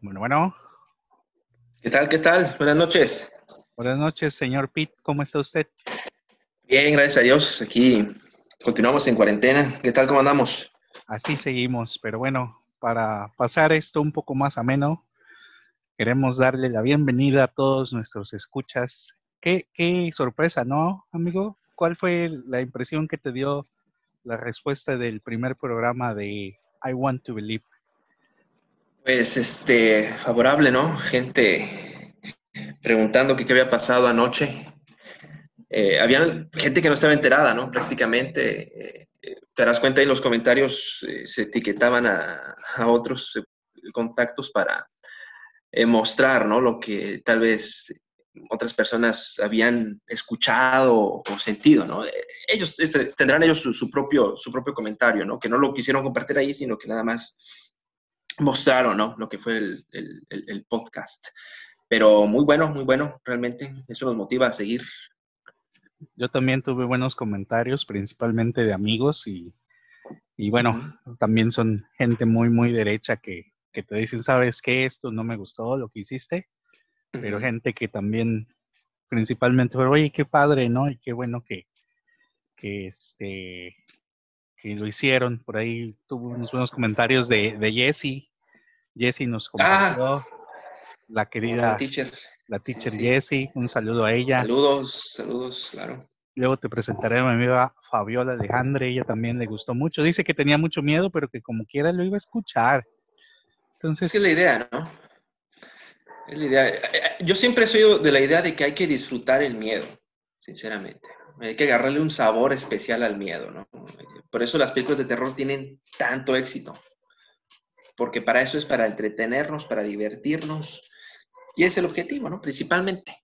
Bueno, bueno. ¿Qué tal? ¿Qué tal? Buenas noches. Buenas noches, señor Pitt. ¿Cómo está usted? Bien, gracias a Dios. Aquí continuamos en cuarentena. ¿Qué tal? ¿Cómo andamos? Así seguimos, pero bueno, para pasar esto un poco más ameno, queremos darle la bienvenida a todos nuestros escuchas. Qué, qué sorpresa, ¿no, amigo? ¿Cuál fue la impresión que te dio la respuesta del primer programa de I Want to Believe? Pues este, favorable, ¿no? Gente preguntando qué había pasado anoche. Eh, había gente que no estaba enterada, ¿no? Prácticamente. Eh, te das cuenta en los comentarios, eh, se etiquetaban a, a otros contactos para mostrar, ¿no? Lo que tal vez otras personas habían escuchado o sentido, ¿no? Ellos este, tendrán ellos su, su, propio, su propio comentario, ¿no? Que no lo quisieron compartir ahí, sino que nada más mostraron, ¿no? Lo que fue el, el, el, podcast. Pero muy bueno, muy bueno, realmente. Eso nos motiva a seguir. Yo también tuve buenos comentarios, principalmente de amigos y, y bueno, también son gente muy, muy derecha que, que, te dicen, ¿sabes qué? Esto no me gustó, lo que hiciste. Pero gente que también, principalmente, pero oye, qué padre, ¿no? Y qué bueno que, que este, que lo hicieron. Por ahí tuvo unos buenos comentarios de, de Jessie. Jessie nos compartió. Ah, la querida la teacher, la teacher sí. Jessie, un saludo a ella. Saludos, saludos, claro. Luego te presentaré a mi amiga Fabiola Alejandre, ella también le gustó mucho. Dice que tenía mucho miedo, pero que como quiera lo iba a escuchar. Entonces. Es la idea, ¿no? Es la idea. Yo siempre soy de la idea de que hay que disfrutar el miedo, sinceramente. Hay que agarrarle un sabor especial al miedo, ¿no? Por eso las películas de terror tienen tanto éxito. Porque para eso es para entretenernos, para divertirnos. Y es el objetivo, ¿no? Principalmente.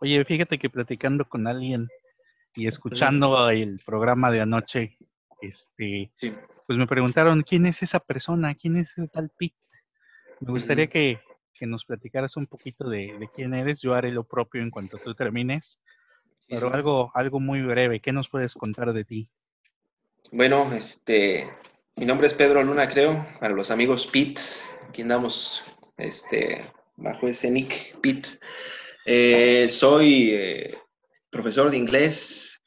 Oye, fíjate que platicando con alguien y escuchando el programa de anoche, este, sí. pues me preguntaron, ¿quién es esa persona? ¿Quién es ese tal Pete? Me gustaría que, que, nos platicaras un poquito de, de, quién eres. Yo haré lo propio en cuanto tú termines. Pero algo, algo muy breve, ¿qué nos puedes contar de ti? Bueno, este, mi nombre es Pedro Luna, creo, para los amigos Pete, aquí andamos este, bajo ese nick Pete. Eh, soy eh, profesor de inglés,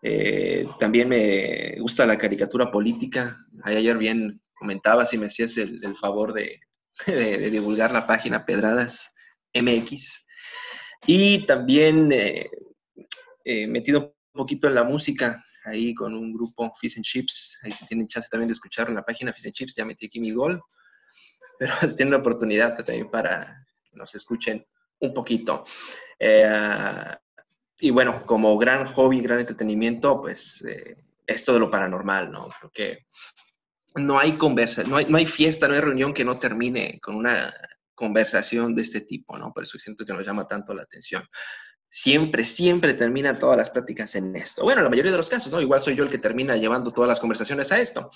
eh, también me gusta la caricatura política. Ayer bien comentaba si me hacías el, favor de, de, divulgar la página Pedradas MX. Y también metido un poquito en la música, ahí con un grupo Fish and Chips, ahí si tienen chance también de escuchar en la página Fish and Chips, ya metí aquí mi gol, pero tienen la oportunidad también para que nos escuchen un poquito. Eh, y bueno, como gran hobby, gran entretenimiento, pues eh, esto de lo paranormal, ¿no? Creo que no hay conversa, no hay, no hay fiesta, no hay reunión que no termine con una conversación de este tipo, ¿no? Por eso siento que nos llama tanto la atención siempre, siempre termina todas las pláticas en esto. Bueno, la mayoría de los casos, ¿no? Igual soy yo el que termina llevando todas las conversaciones a esto.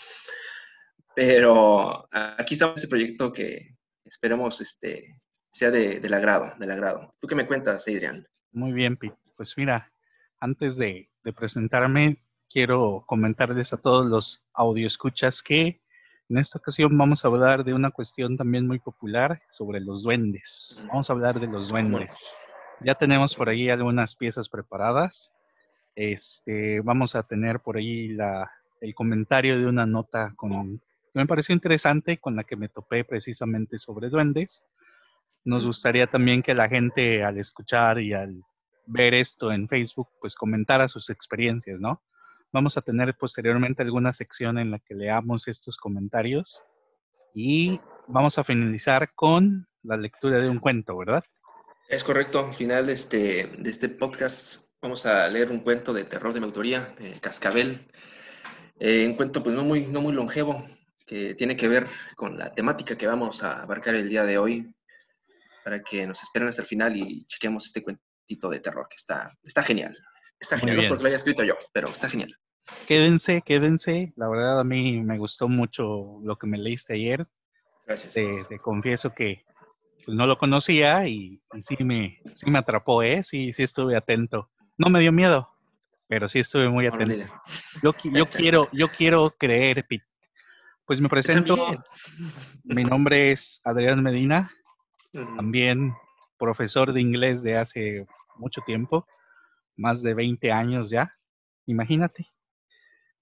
Pero aquí está ese proyecto que esperemos este, sea de, del agrado, del agrado. ¿Tú qué me cuentas, Adrián? Muy bien, Pete. Pues mira, antes de, de presentarme, quiero comentarles a todos los escuchas que en esta ocasión vamos a hablar de una cuestión también muy popular sobre los duendes. Vamos a hablar de los duendes. Ya tenemos por ahí algunas piezas preparadas. Este, vamos a tener por ahí la, el comentario de una nota con, que me pareció interesante, con la que me topé precisamente sobre duendes. Nos gustaría también que la gente al escuchar y al ver esto en Facebook, pues comentara sus experiencias, ¿no? Vamos a tener posteriormente alguna sección en la que leamos estos comentarios y vamos a finalizar con la lectura de un cuento, ¿verdad? Es correcto. Al final este, de este podcast vamos a leer un cuento de terror de mi autoría, eh, Cascabel. Eh, un cuento pues no muy, no muy longevo, que tiene que ver con la temática que vamos a abarcar el día de hoy, para que nos esperen hasta el final y chequemos este cuentito de terror, que está, está genial. Está genial, no es porque lo haya escrito yo, pero está genial. Quédense, quédense. La verdad a mí me gustó mucho lo que me leíste ayer. Gracias. Te, te confieso que pues no lo conocía y, y, sí, me, sí me atrapó, ¿eh? Sí, sí estuve atento. No me dio miedo, pero sí estuve muy atento. Yo, yo, quiero, yo quiero creer, Pete, Pues me presento. Mi nombre es Adrián Medina, también profesor de inglés de hace mucho tiempo, más de 20 años ya. Imagínate,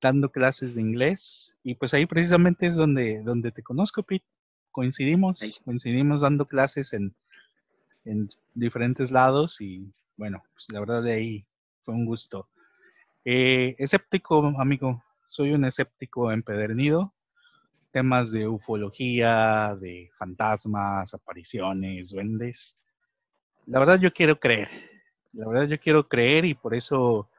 dando clases de inglés. Y pues ahí precisamente es donde, donde te conozco, Pete. Coincidimos, coincidimos dando clases en, en diferentes lados y bueno, pues la verdad de ahí fue un gusto. Eh, escéptico, amigo, soy un escéptico empedernido. Temas de ufología, de fantasmas, apariciones, duendes. La verdad yo quiero creer. La verdad yo quiero creer y por eso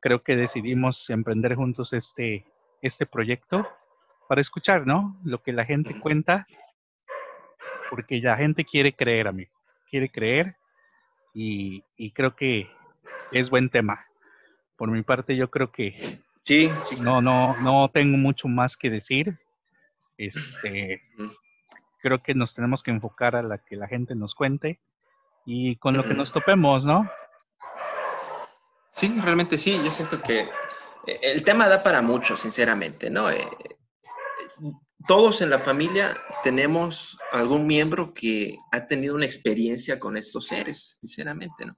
creo que decidimos emprender juntos este, este proyecto para escuchar, ¿no? Lo que la gente cuenta, porque la gente quiere creer, amigo. Quiere creer y, y creo que es buen tema. Por mi parte, yo creo que sí, sí. No, no, no tengo mucho más que decir. Este, creo que nos tenemos que enfocar a la que la gente nos cuente y con lo que nos topemos, ¿no? Sí, realmente sí. Yo siento que eh, el tema da para mucho, sinceramente, ¿no? Eh, todos en la familia tenemos algún miembro que ha tenido una experiencia con estos seres, sinceramente, ¿no?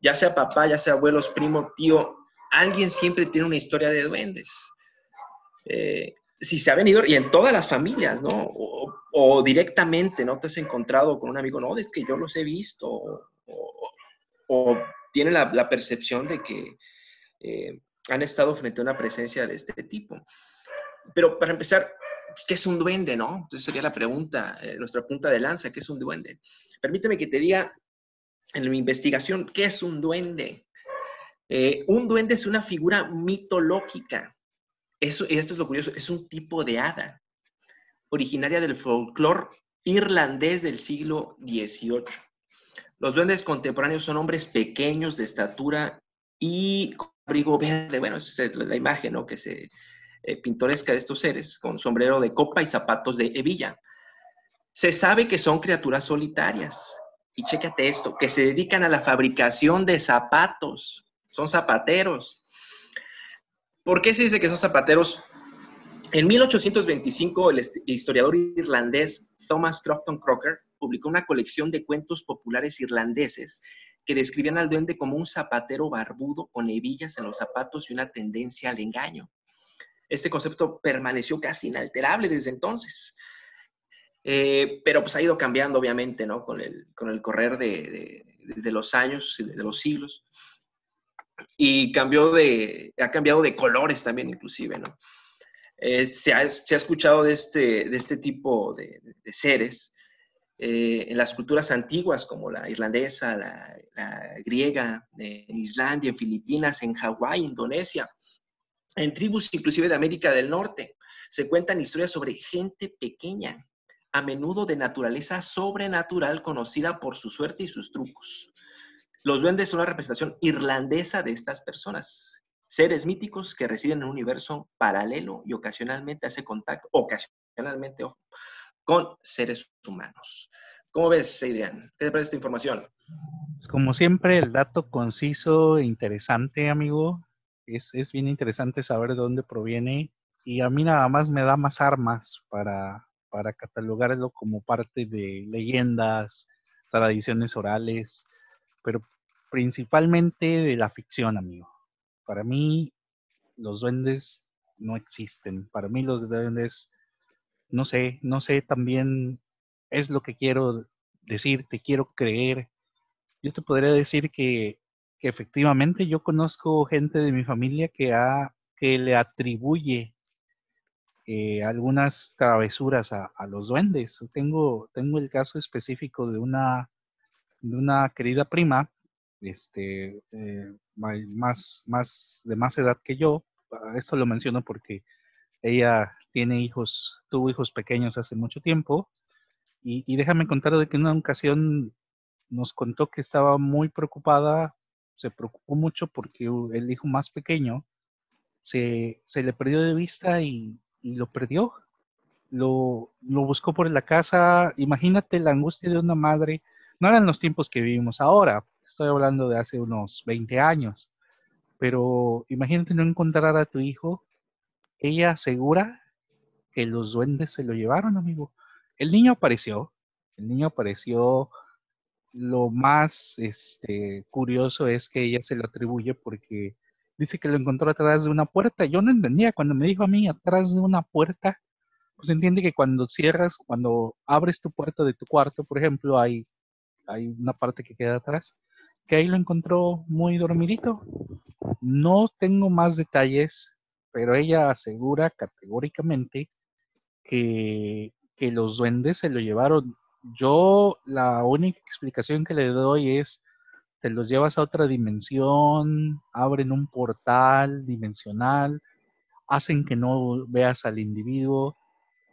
Ya sea papá, ya sea abuelos, primo, tío, alguien siempre tiene una historia de duendes. Eh, si se ha venido, y en todas las familias, ¿no? O, directamente, ¿no? Te has encontrado con un amigo, no, es que yo los he visto, o, tiene la, percepción de que eh, han estado frente a una presencia de este tipo. Pero para empezar, ¿qué es un duende, no? Entonces sería la pregunta, eh, nuestra punta de lanza, ¿qué es un duende? Permíteme que te diga en mi investigación, ¿qué es un duende? Eh, un duende es una figura mitológica. Eso, esto es lo curioso, es un tipo de hada, originaria del folclore irlandés del siglo XVIII. Los duendes contemporáneos son hombres pequeños de estatura y con abrigo verde. Bueno, esa es la imagen ¿no? que se eh, pintoresca de estos seres, con sombrero de copa y zapatos de hebilla. Se sabe que son criaturas solitarias. Y chécate esto, que se dedican a la fabricación de zapatos son zapateros. ¿Por qué se dice que son zapateros? En 1825, el historiador irlandés Thomas Crofton Crocker publicó una colección de cuentos populares irlandeses que describían al duende como un zapatero barbudo con hebillas en los zapatos y una tendencia al engaño. Este concepto permaneció casi inalterable desde entonces. Eh, pero pues ha ido cambiando, obviamente, ¿no? Con el, con el correr de, de los años, de los siglos y cambió de, ha cambiado de colores también inclusive, ¿no? Eh, se, ha, se, ha, escuchado de este, de este tipo de, de seres eh, en las culturas antiguas como la irlandesa, la, la, griega, en Islandia, en Filipinas, en Hawái, Indonesia, en tribus inclusive de América del Norte. Se cuentan historias sobre gente pequeña, a menudo de naturaleza sobrenatural conocida por su suerte y sus trucos. Los duendes son la representación irlandesa de estas personas, seres míticos que residen en un universo paralelo y ocasionalmente hace contacto, ocasionalmente, con seres humanos. ¿Cómo ves, Adrián? ¿Qué te parece esta información? Como siempre, el dato conciso e interesante, amigo. Es, es bien interesante saber de dónde proviene y a mí nada más me da más armas para, para catalogarlo como parte de leyendas, tradiciones orales, pero principalmente de la ficción, amigo. Para mí, los duendes no existen. Para mí, los duendes, no sé, no sé, también es lo que quiero decir, te quiero creer. Yo te podría decir que, que efectivamente yo conozco gente de mi familia que, le atribuye eh, algunas travesuras a, los duendes. Tengo, el caso específico de una de una querida prima, este, eh, más, más, de más edad que yo. Ah, esto lo menciono porque ella tiene hijos, tuvo hijos pequeños hace mucho tiempo. Y, y déjame contar de que en una ocasión nos contó que estaba muy preocupada, se preocupó mucho porque el hijo más pequeño se, se le perdió de vista y, y lo perdió. Lo, lo, buscó por la casa. Imagínate la angustia de una madre no eran los tiempos que vivimos ahora, estoy hablando de hace unos 20 años, pero imagínate no encontrar a tu hijo, ella segura que los duendes se lo llevaron, amigo. El niño apareció, el niño apareció. Lo más este, curioso es que ella se lo atribuye porque dice que lo encontró atrás de una puerta. Yo no entendía cuando me dijo a mí atrás de una puerta. Pues entiende que cuando cierras, cuando abres tu puerta de tu cuarto, por ejemplo, hay, una parte que queda atrás, que ahí lo encontró muy dormidito. No tengo más detalles, pero ella asegura categóricamente que los duendes se lo llevaron. Yo la única explicación que le doy es te los llevas a otra dimensión, abren un portal dimensional, hacen que no veas al individuo.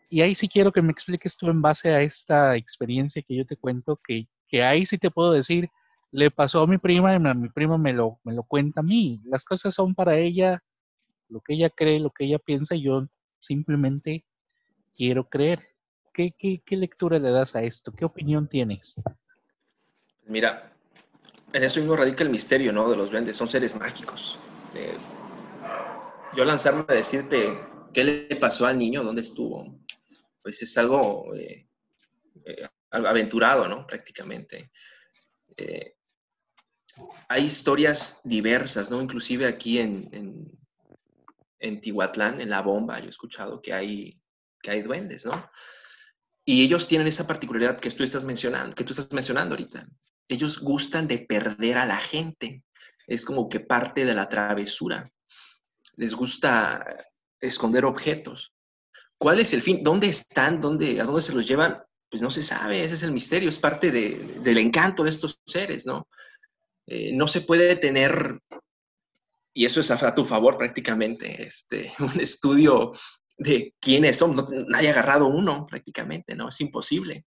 Y ahí sí quiero que me expliques tú en base a esta experiencia que yo te cuento, que, que ahí sí te puedo decir, le pasó a mi prima y mi prima me lo, me lo cuenta a mí. Las cosas son para ella lo que ella cree, lo que ella piensa, y yo simplemente quiero creer. ¿Qué, lectura le das a esto? ¿Qué opinión tienes? Mira, en eso mismo radica el misterio, ¿no? De los duendes, son seres mágicos. Eh, yo lanzarme a decirte qué le pasó al niño, dónde estuvo, pues es algo eh, eh, aventurado, ¿no? Prácticamente. hay historias diversas, ¿no? Inclusive aquí en, en, en, Tihuatlán, en La Bomba, yo he escuchado que hay, que hay duendes, ¿no? Y ellos tienen esa particularidad que tú estás mencionando, que tú estás mencionando ahorita ellos gustan de perder a la gente. Es como que parte de la travesura. Les gusta esconder objetos. ¿Cuál es el fin? ¿Dónde están? ¿Dónde, ¿A dónde se los llevan? Pues no se sabe, ese es el misterio, es parte del encanto de estos seres, ¿no? Eh, no se puede tener, y eso es a, tu favor prácticamente, este, un estudio de quiénes son, no, nadie ha agarrado uno prácticamente, ¿no? Es imposible.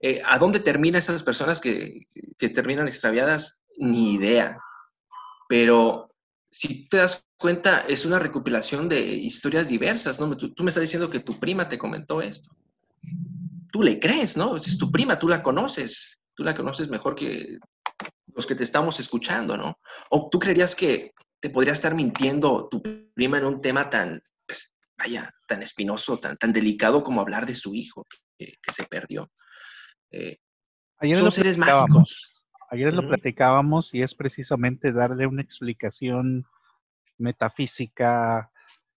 Eh, ¿A dónde terminan esas personas que, terminan extraviadas? Ni idea. Pero si te das cuenta, es una recopilación de historias diversas, ¿no? Tú, me estás diciendo que tu prima te comentó esto. Tú le crees, ¿no? Es tu prima, tú la conoces. Tú la conoces mejor que los que te estamos escuchando, ¿no? O tú creerías que te podría estar mintiendo tu prima en un tema tan, pues, vaya, tan espinoso, tan, tan delicado como hablar de su hijo que se perdió. Eh, ayer son lo seres mágicos. Ayer lo platicábamos y es precisamente darle una explicación metafísica,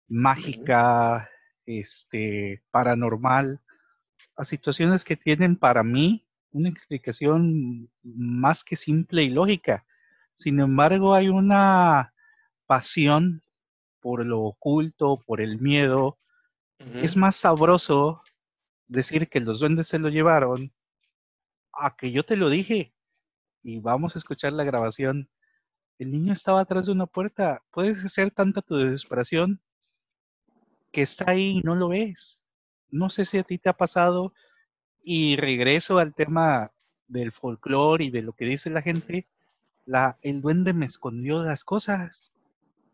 mágica, este, paranormal, a situaciones que tienen para mí una explicación más que simple y lógica. Sin embargo, hay una pasión por lo oculto, por el miedo. Es más sabroso decir que los duendes se lo llevaron a que yo te lo dije y vamos a escuchar la grabación. El niño estaba atrás de una puerta. Puedes ser tanta tu desesperación que está ahí y no lo ves. No sé si a ti te ha pasado y regreso al tema del folclore y de lo que dice la gente. La, el duende me escondió las cosas.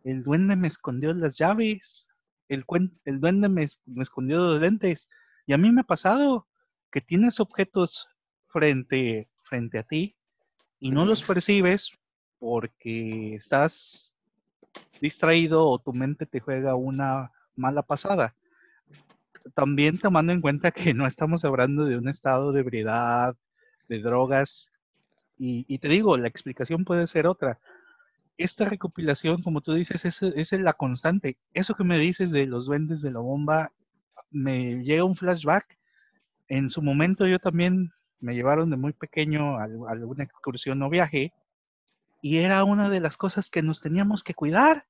El duende me escondió las llaves. El, el duende me, me escondió los lentes. Y a mí me ha pasado que tienes objetos frente, frente a ti y no los percibes porque estás distraído o tu mente te juega una mala pasada. También tomando en cuenta que no estamos hablando de un estado de ebriedad, de drogas, y, te digo, la explicación puede ser otra. Esta recopilación, como tú dices, es, la constante. Eso que me dices de los duendes de la bomba, me llega un flashback. En su momento yo también me llevaron de muy pequeño a, alguna excursión o viaje y era una de las cosas que nos teníamos que cuidar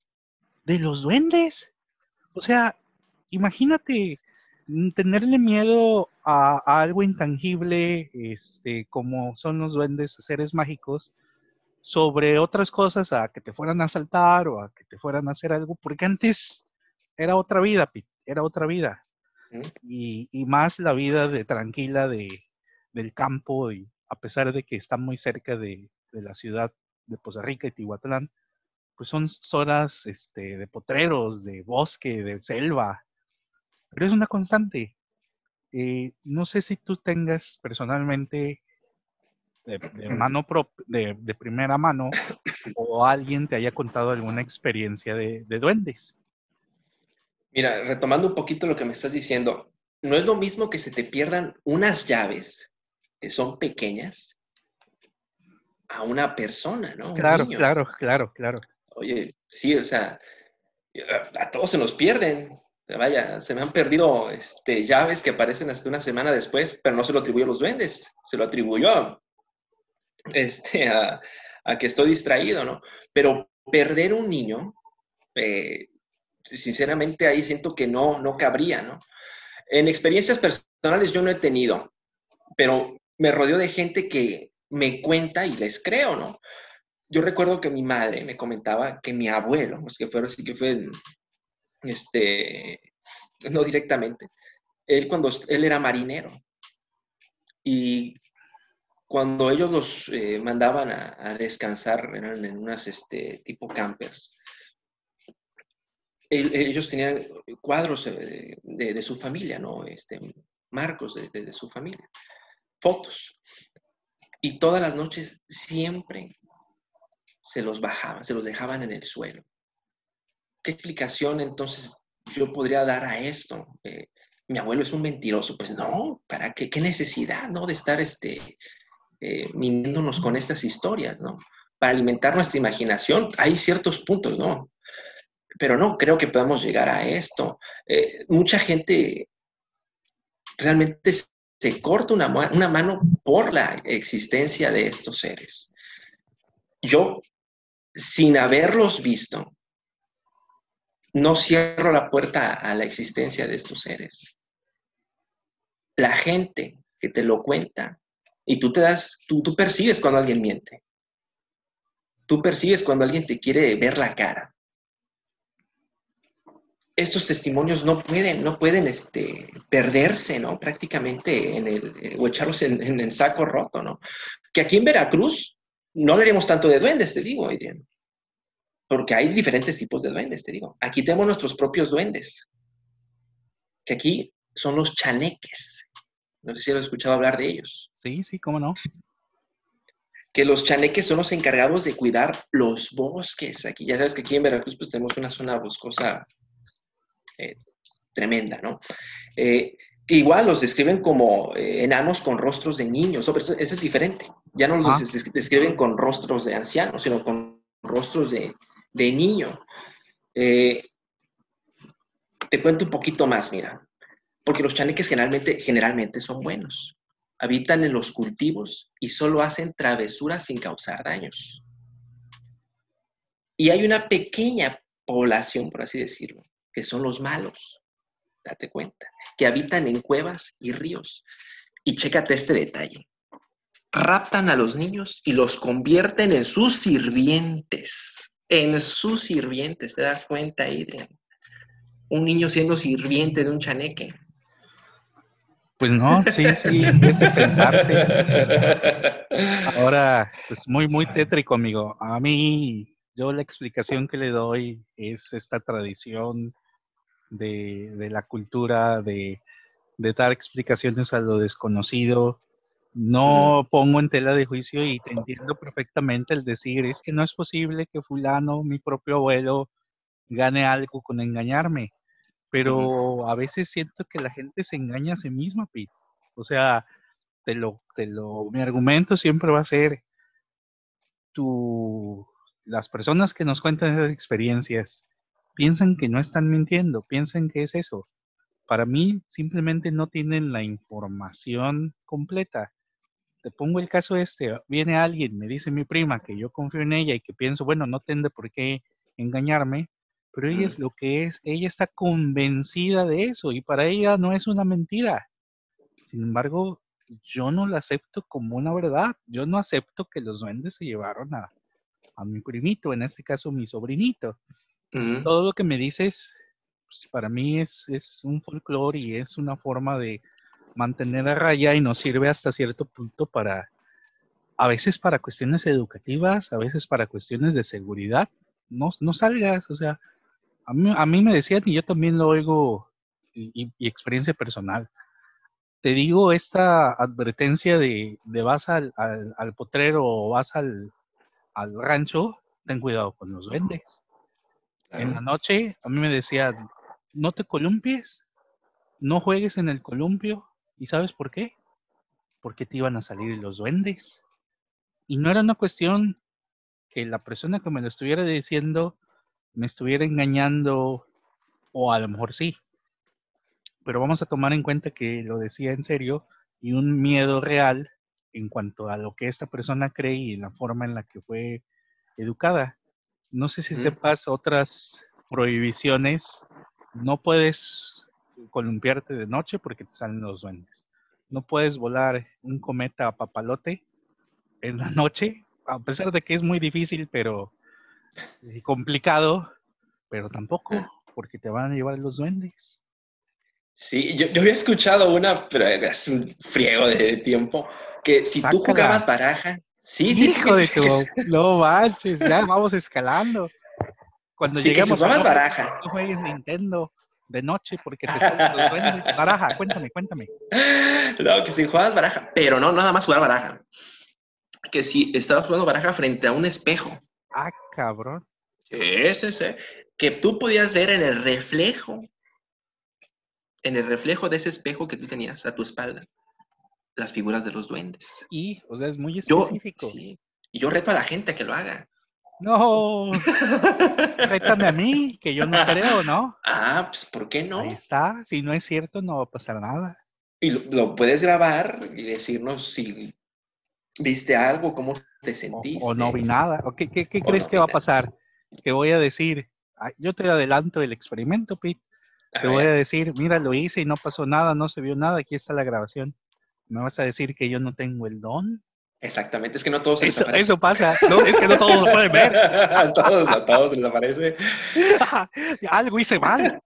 de los duendes. O sea, imagínate mm, tenerle miedo a, algo intangible, este, como son los duendes, seres mágicos, sobre otras cosas, a que te fueran a asaltar o a que te fueran a hacer algo, porque antes era otra vida, era otra vida. Y, y, más la vida de tranquila de, del campo y a pesar de que está muy cerca de, la ciudad de Poza Rica y Tihuatlán, pues son zonas este, de potreros, de bosque, de selva, pero es una constante. Eh, no sé si tú tengas personalmente de, mano de, de, primera mano o alguien te haya contado alguna experiencia de, duendes. Mira, retomando un poquito lo que me estás diciendo, no es lo mismo que se te pierdan unas llaves que son pequeñas a una persona, ¿no? Claro, claro, claro, claro. Oye, sí, o sea, a todos se nos pierden. Vaya, se me han perdido este, llaves que aparecen hasta una semana después, pero no se lo atribuyo a los duendes, se lo atribuyó a, este, a, que estoy distraído, ¿no? Pero perder un niño, eh, sinceramente ahí siento que no, no cabría, ¿no? En experiencias personales yo no he tenido, pero me rodeo de gente que me cuenta y les creo, ¿no? Yo recuerdo que mi madre me comentaba que mi abuelo, pues que fue así que fue, este, no directamente, él cuando él era marinero y cuando ellos los eh, mandaban a, descansar, eran en unas este, tipo campers, ellos tenían cuadros eh, de, su familia, ¿no? Este, marcos de, su familia, fotos. Y todas las noches siempre se los bajaban, se los dejaban en el suelo. ¿Qué explicación entonces yo podría dar a esto? Eh, mi abuelo es un mentiroso. Pues no, ¿para qué? ¿Qué necesidad, no? De estar este, eh, con estas historias, ¿no? Para alimentar nuestra imaginación hay ciertos puntos, ¿no? pero no creo que podamos llegar a esto. Eh, mucha gente realmente se corta una, una mano por la existencia de estos seres. Yo, sin haberlos visto, no cierro la puerta a la existencia de estos seres. La gente que te lo cuenta y tú te das, tú, tú percibes cuando alguien miente. Tú percibes cuando alguien te quiere ver la cara estos testimonios no pueden, no pueden este, perderse, ¿no? Prácticamente en el, eh, o echarlos en, el saco roto, ¿no? Que aquí en Veracruz no hablaremos tanto de duendes, te digo, Adrián. Porque hay diferentes tipos de duendes, te digo. Aquí tenemos nuestros propios duendes. Que aquí son los chaneques. No sé si has escuchado hablar de ellos. Sí, sí, cómo no. Que los chaneques son los encargados de cuidar los bosques. Aquí ya sabes que aquí en Veracruz pues tenemos una zona boscosa eh, tremenda, ¿no? Eh, igual los describen como eh, enanos con rostros de niños, pero eso, es diferente. Ya no los describen con rostros de ancianos, sino con rostros de, de niño. te cuento un poquito más, mira, porque los chaneques generalmente, generalmente son buenos. Habitan en los cultivos y solo hacen travesuras sin causar daños. Y hay una pequeña población, por así decirlo, que son los malos, date cuenta, que habitan en cuevas y ríos. Y chécate este detalle. Raptan a los niños y los convierten en sus sirvientes. En sus sirvientes, ¿te das cuenta, Adrian? Un niño siendo sirviente de un chaneque. Pues no, sí, sí, es de pensarse. Ahora, pues muy, muy tétrico, amigo. A mí, yo la explicación que le doy es esta tradición de, la cultura, de, dar explicaciones a lo desconocido. No pongo en tela de juicio y te entiendo perfectamente el decir, es que no es posible que fulano, mi propio abuelo, gane algo con engañarme. Pero a veces siento que la gente se engaña a sí misma, Pete. O sea, te lo, te lo, mi argumento siempre va a ser, tu, las personas que nos cuentan esas experiencias piensan que no están mintiendo, piensan que es eso. Para mí simplemente no tienen la información completa. Te pongo el caso este, viene alguien, me dice mi prima que yo confío en ella y que pienso, bueno, no tendré por qué engañarme, pero ella es lo que es, ella está convencida de eso y para ella no es una mentira. Sin embargo, yo no la acepto como una verdad. Yo no acepto que los duendes se llevaron a, a mi primito, en este caso mi sobrinito. Todo lo que me dices, pues, para mí es, es un folclore y es una forma de mantener a raya y nos sirve hasta cierto punto para, a veces para cuestiones educativas, a veces para cuestiones de seguridad. No, no salgas, o sea, a mí, a mí me decían y yo también lo oigo y, experiencia personal. Te digo esta advertencia de, de vas al, al, potrero o vas al, al rancho, ten cuidado con los vendes. En la noche, a mí me decían, no te columpies, no juegues en el columpio. ¿Y sabes por qué? Porque te iban a salir los duendes. Y no era una cuestión que la persona que me lo estuviera diciendo me estuviera engañando, o a lo mejor sí. Pero vamos a tomar en cuenta que lo decía en serio y un miedo real en cuanto a lo que esta persona cree y la forma en la que fue educada. No sé si sepas otras prohibiciones. No puedes columpiarte de noche porque te salen los duendes. No puedes volar un cometa a papalote en la noche, a pesar de que es muy difícil, pero eh, complicado, pero tampoco porque te van a llevar los duendes. Sí, yo, había escuchado una, pero es un friego de tiempo, que si tú jugabas baraja, sí, sí, Hijo de tu, no manches, ya vamos escalando. Cuando sí, llegamos que si jugabas baraja. No juegues Nintendo de noche porque te salen los duendes. Baraja, cuéntame, cuéntame. No, que si jugabas baraja, pero no nada más jugar baraja. Que si estabas jugando baraja frente a un espejo. Ah, cabrón. Sí, sí, sí. Que tú podías ver en el reflejo en el reflejo de ese espejo que tú tenías a tu espalda, las figuras de los duendes. Y, o sea, es muy específico. Yo, sí, y yo reto a la gente a que lo haga. No, rétame a mí, que yo no creo, ¿no? Ah, pues, ¿por qué no? Ahí está, si no es cierto, no va a pasar nada. Y lo, puedes grabar y decirnos si viste algo, cómo te sentiste. O, no vi nada. ¿O ¿Qué, qué, crees que va a pasar? Que voy a decir, yo te adelanto el experimento, Pete. Te voy a decir, mira, lo hice y no pasó nada, no se vio nada, aquí está la grabación. ¿Me vas a decir que yo no tengo el don? Exactamente, es que no todos se eso, eso pasa, no, es que no todos lo pueden ver. a todos, a todos les aparece. Algo hice mal.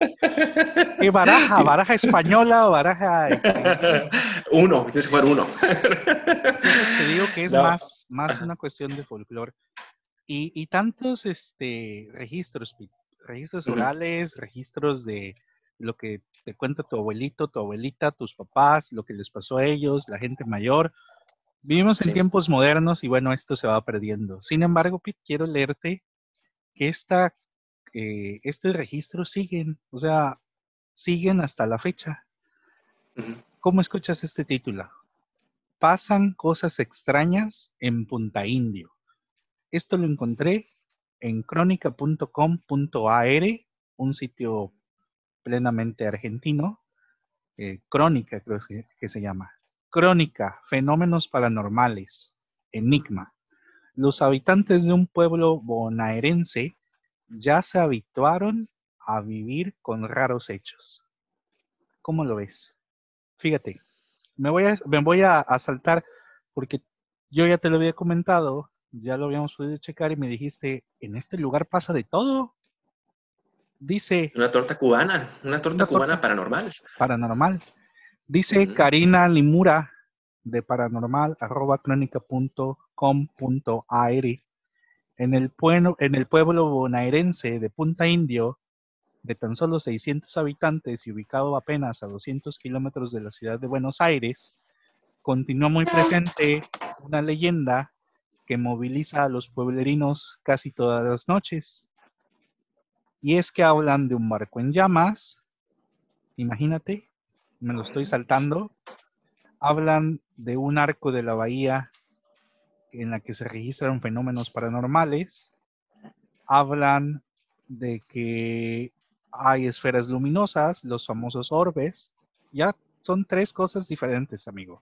¿Qué baraja? ¿Baraja española o baraja...? uno, tienes que jugar uno. te digo que es más, más una cuestión de folclore. Y, y tantos este, registros, registros orales, registros de lo que te cuenta tu abuelito, tu abuelita, tus papás, lo que les pasó a ellos, la gente mayor. Vivimos en tiempos modernos y bueno, esto se va perdiendo. Sin embargo, Pete, quiero leerte que esta, eh, estos registros siguen, o sea, siguen hasta la fecha. ¿Cómo escuchas este título? Pasan cosas extrañas en Punta Indio. Esto lo encontré en crónica.com.ar, un sitio plenamente argentino, eh, Crónica creo que, se llama. Crónica, fenómenos paranormales, Enigma. Los habitantes de un pueblo bonaerense ya se habituaron a vivir con raros hechos. ¿Cómo lo ves? Fíjate, me voy a, me voy a, a saltar porque yo ya te lo había comentado ya lo habíamos podido checar y me dijiste, en este lugar pasa de todo. Dice... Una torta cubana, una torta cubana paranormal. Paranormal. Dice Karina Limura de paranormal arroba crónica.com.ar en el, pueblo, en el pueblo bonaerense de Punta Indio, de tan solo 600 habitantes y ubicado apenas a 200 kilómetros de la ciudad de Buenos Aires, continúa muy presente una leyenda que moviliza a los pueblerinos casi todas las noches. Y es que hablan de un barco en llamas, imagínate, me lo estoy saltando, hablan de un arco de la bahía en la que se registran fenómenos paranormales, hablan de que hay esferas luminosas, los famosos orbes, ya son tres cosas diferentes, amigo.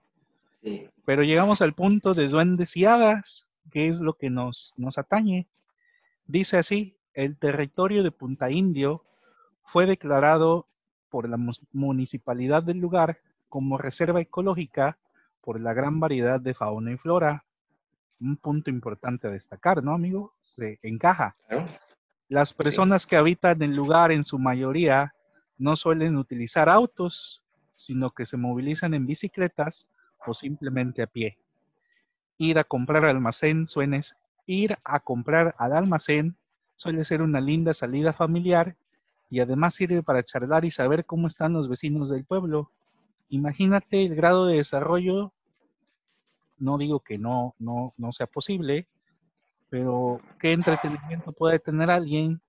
Pero llegamos al punto de duendes y hadas, ¿Qué es lo que nos, nos atañe. Dice así, el territorio de Punta Indio fue declarado por la municipalidad del lugar como reserva ecológica por la gran variedad de fauna y flora. Un punto importante a destacar, ¿no, amigo? Se encaja. Las personas que habitan el lugar en su mayoría no suelen utilizar autos, sino que se movilizan en bicicletas o simplemente a pie ir a comprar al almacén suenes, ir a comprar al almacén suele ser una linda salida familiar y además sirve para charlar y saber cómo están los vecinos del pueblo. Imagínate el grado de desarrollo, no digo que no, no, no sea posible, pero qué entretenimiento puede tener alguien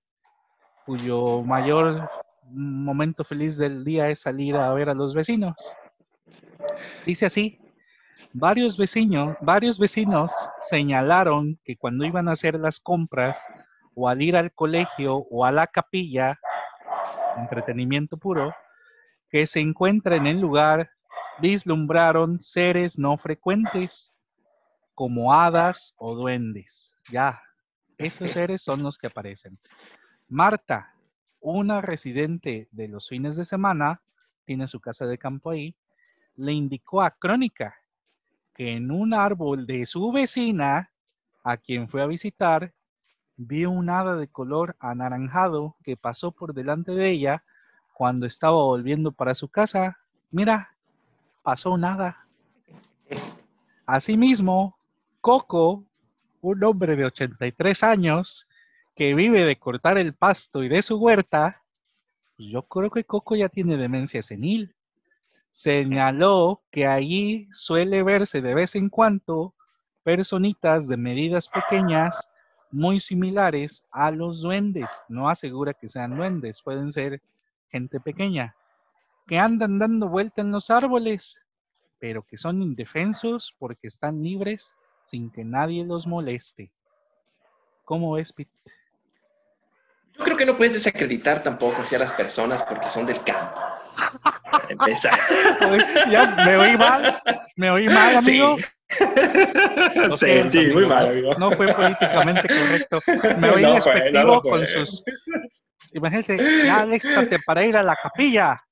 cuyo mayor momento feliz del día es salir a ver a los vecinos. Dice así, varios vecinos, varios vecinos señalaron que cuando iban a hacer las compras o al ir al colegio o a la capilla, entretenimiento puro, que se encuentra en el lugar, vislumbraron seres no frecuentes, como hadas o duendes. Ya, esos seres son los que aparecen. Marta, una residente de los fines de semana, tiene su casa de campo ahí, le indicó a Crónica que en un árbol de su vecina, a quien fue a visitar, vio un hada de color anaranjado que pasó por delante de ella cuando estaba volviendo para su casa. Mira, pasó un hada. Asimismo, Coco, un hombre de 83 años que vive de cortar el pasto y de su huerta, pues yo creo que Coco ya tiene demencia senil señaló que allí suele verse de vez en cuando personitas de medidas pequeñas muy similares a los duendes. No asegura que sean duendes, pueden ser gente pequeña, que andan dando vuelta en los árboles, pero que son indefensos porque están libres sin que nadie los moleste. ¿Cómo ves, Pete? Yo creo que no puedes desacreditar tampoco hacia las personas porque son del campo. empezar. ya, me oí mal, me oí mal, amigo. Sí, sí, muy mal, amigo. No fue políticamente correcto. Me oí despectivo con sus. Imagínate, ya aléstate para ir a la capilla.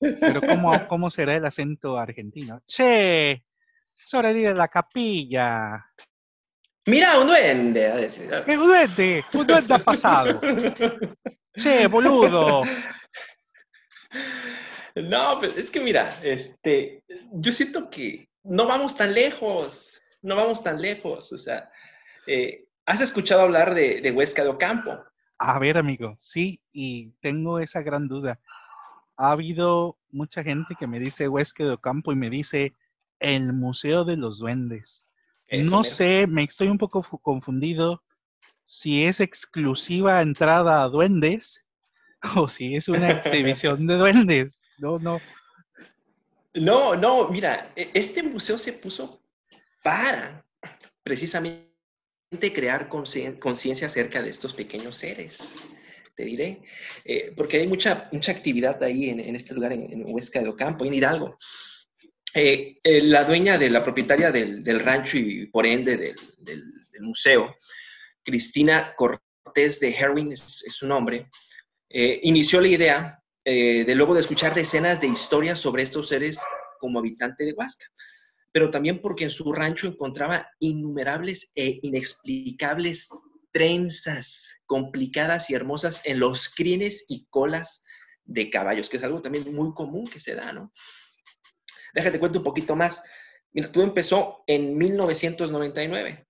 Pero ¿cómo, ¿cómo será el acento argentino? Che, es hora de ir a la capilla. Mira, un duende. ¿Qué un duende? Un duende ha pasado. Che, boludo. No, pues es que mira, este, yo siento que no vamos tan lejos, no vamos tan lejos. O sea, eh, ¿has escuchado hablar de, de Huesca de Ocampo? A ver, amigo, sí, y tengo esa gran duda. Ha habido mucha gente que me dice Huesca de Ocampo y me dice el Museo de los Duendes. no sé, me estoy un poco confundido si es exclusiva entrada a duendes o si es una exhibición de duendes. No, no. No, no, mira, e, este museo se puso para precisamente crear conciencia acerca de estos pequeños seres, te diré, eh, porque hay mucha, mucha actividad ahí en, este lugar, en, Huesca de Ocampo, en Hidalgo. Eh, eh, la dueña de la propietaria del, rancho y por ende del, museo, Cristina Cortés de Herwin es, su nombre, inició la idea eh, de luego de escuchar decenas de historias sobre estos seres como habitante de Huasca, pero también porque en su rancho encontraba innumerables e inexplicables trenzas complicadas y hermosas en los crines y colas de caballos, que es algo también muy común que se da, ¿no? Déjate cuento un poquito más. Mira, todo empezó en 1999.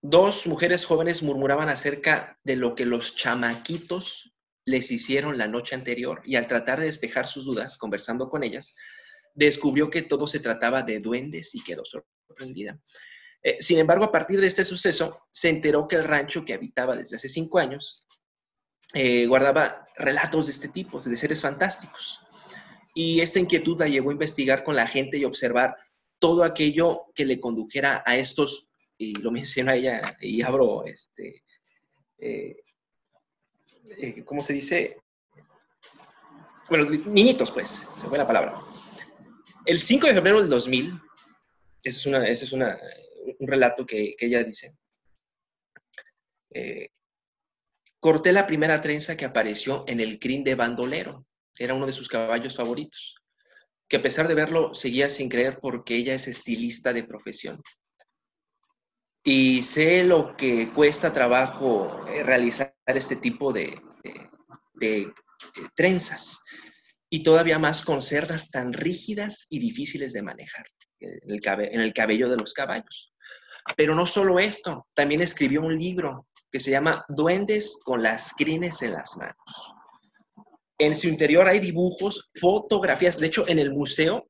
Dos mujeres jóvenes murmuraban acerca de lo que los chamaquitos les hicieron la noche anterior y al tratar de despejar sus dudas, conversando con ellas, descubrió que todo se trataba de duendes y quedó sorprendida. Eh, sin embargo, a partir de este suceso, se enteró que el rancho que habitaba desde hace cinco años eh, guardaba relatos de este tipo, de seres fantásticos. Y esta inquietud la llevó a investigar con la gente y observar todo aquello que le condujera a estos, y lo menciona ella, y abro este, eh, eh, ¿cómo se dice? Bueno, niñitos, pues, se fue la palabra. El 5 de febrero del 2000, ese es, ese es un relato que, que ella dice, eh, corté la primera trenza que apareció en el crin de bandolero. Era uno de sus caballos favoritos, que a pesar de verlo seguía sin creer porque ella es estilista de profesión y sé lo que cuesta trabajo eh, realizar este tipo de, trenzas y todavía más con cerdas tan rígidas y difíciles de manejar en el, en el cabello de los caballos. Pero no solo esto, también escribió un libro que se llama Duendes con las crines en las manos. En su interior hay dibujos, fotografías. De hecho, en el museo,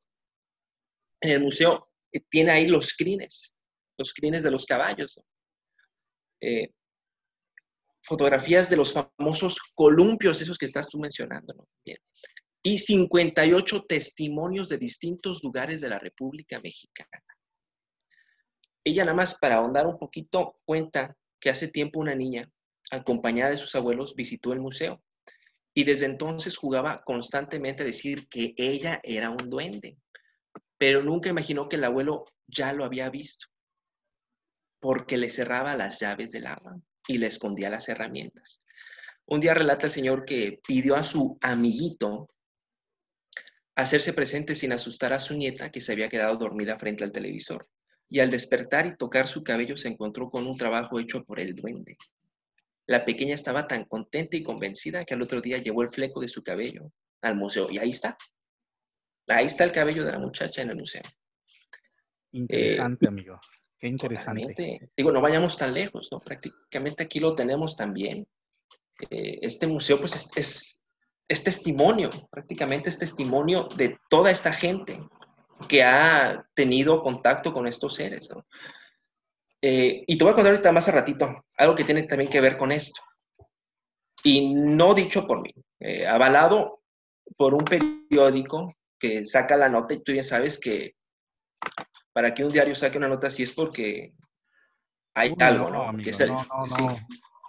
en el museo eh, tiene ahí los crines los crines de los caballos. Eh, fotografías de los famosos columpios, esos que estás tú mencionando, ¿no? y 58 testimonios de distintos lugares de la República Mexicana. Ella nada más para ahondar un poquito cuenta que hace tiempo una niña, acompañada de sus abuelos, visitó el museo. Y desde entonces jugaba constantemente a decir que ella era un duende, pero nunca imaginó que el abuelo ya lo había visto. Porque le cerraba las llaves del agua y le escondía las herramientas. Un día relata el Señor que pidió a su amiguito hacerse presente sin asustar a su nieta que se había quedado dormida frente al televisor. Y al despertar y tocar su cabello se encontró con un trabajo hecho por el duende. La pequeña estaba tan contenta y convencida que al otro día llevó el fleco de su cabello al museo. Y ahí está. Ahí está el cabello de la muchacha en el museo. Interesante, eh, amigo. Qué interesante. Digo, no vayamos tan lejos, ¿no? Prácticamente aquí lo tenemos también. Eh, este museo, pues, es, es, testimonio, prácticamente es testimonio de toda esta gente que ha tenido contacto con estos seres, ¿no? Eh, y te voy a contar ahorita más a ratito algo que tiene también que ver con esto. Y no dicho por mí, eh, avalado por un periódico que saca la nota y tú ya sabes que para que un diario saque una nota así es porque hay algo, ¿no? no, no,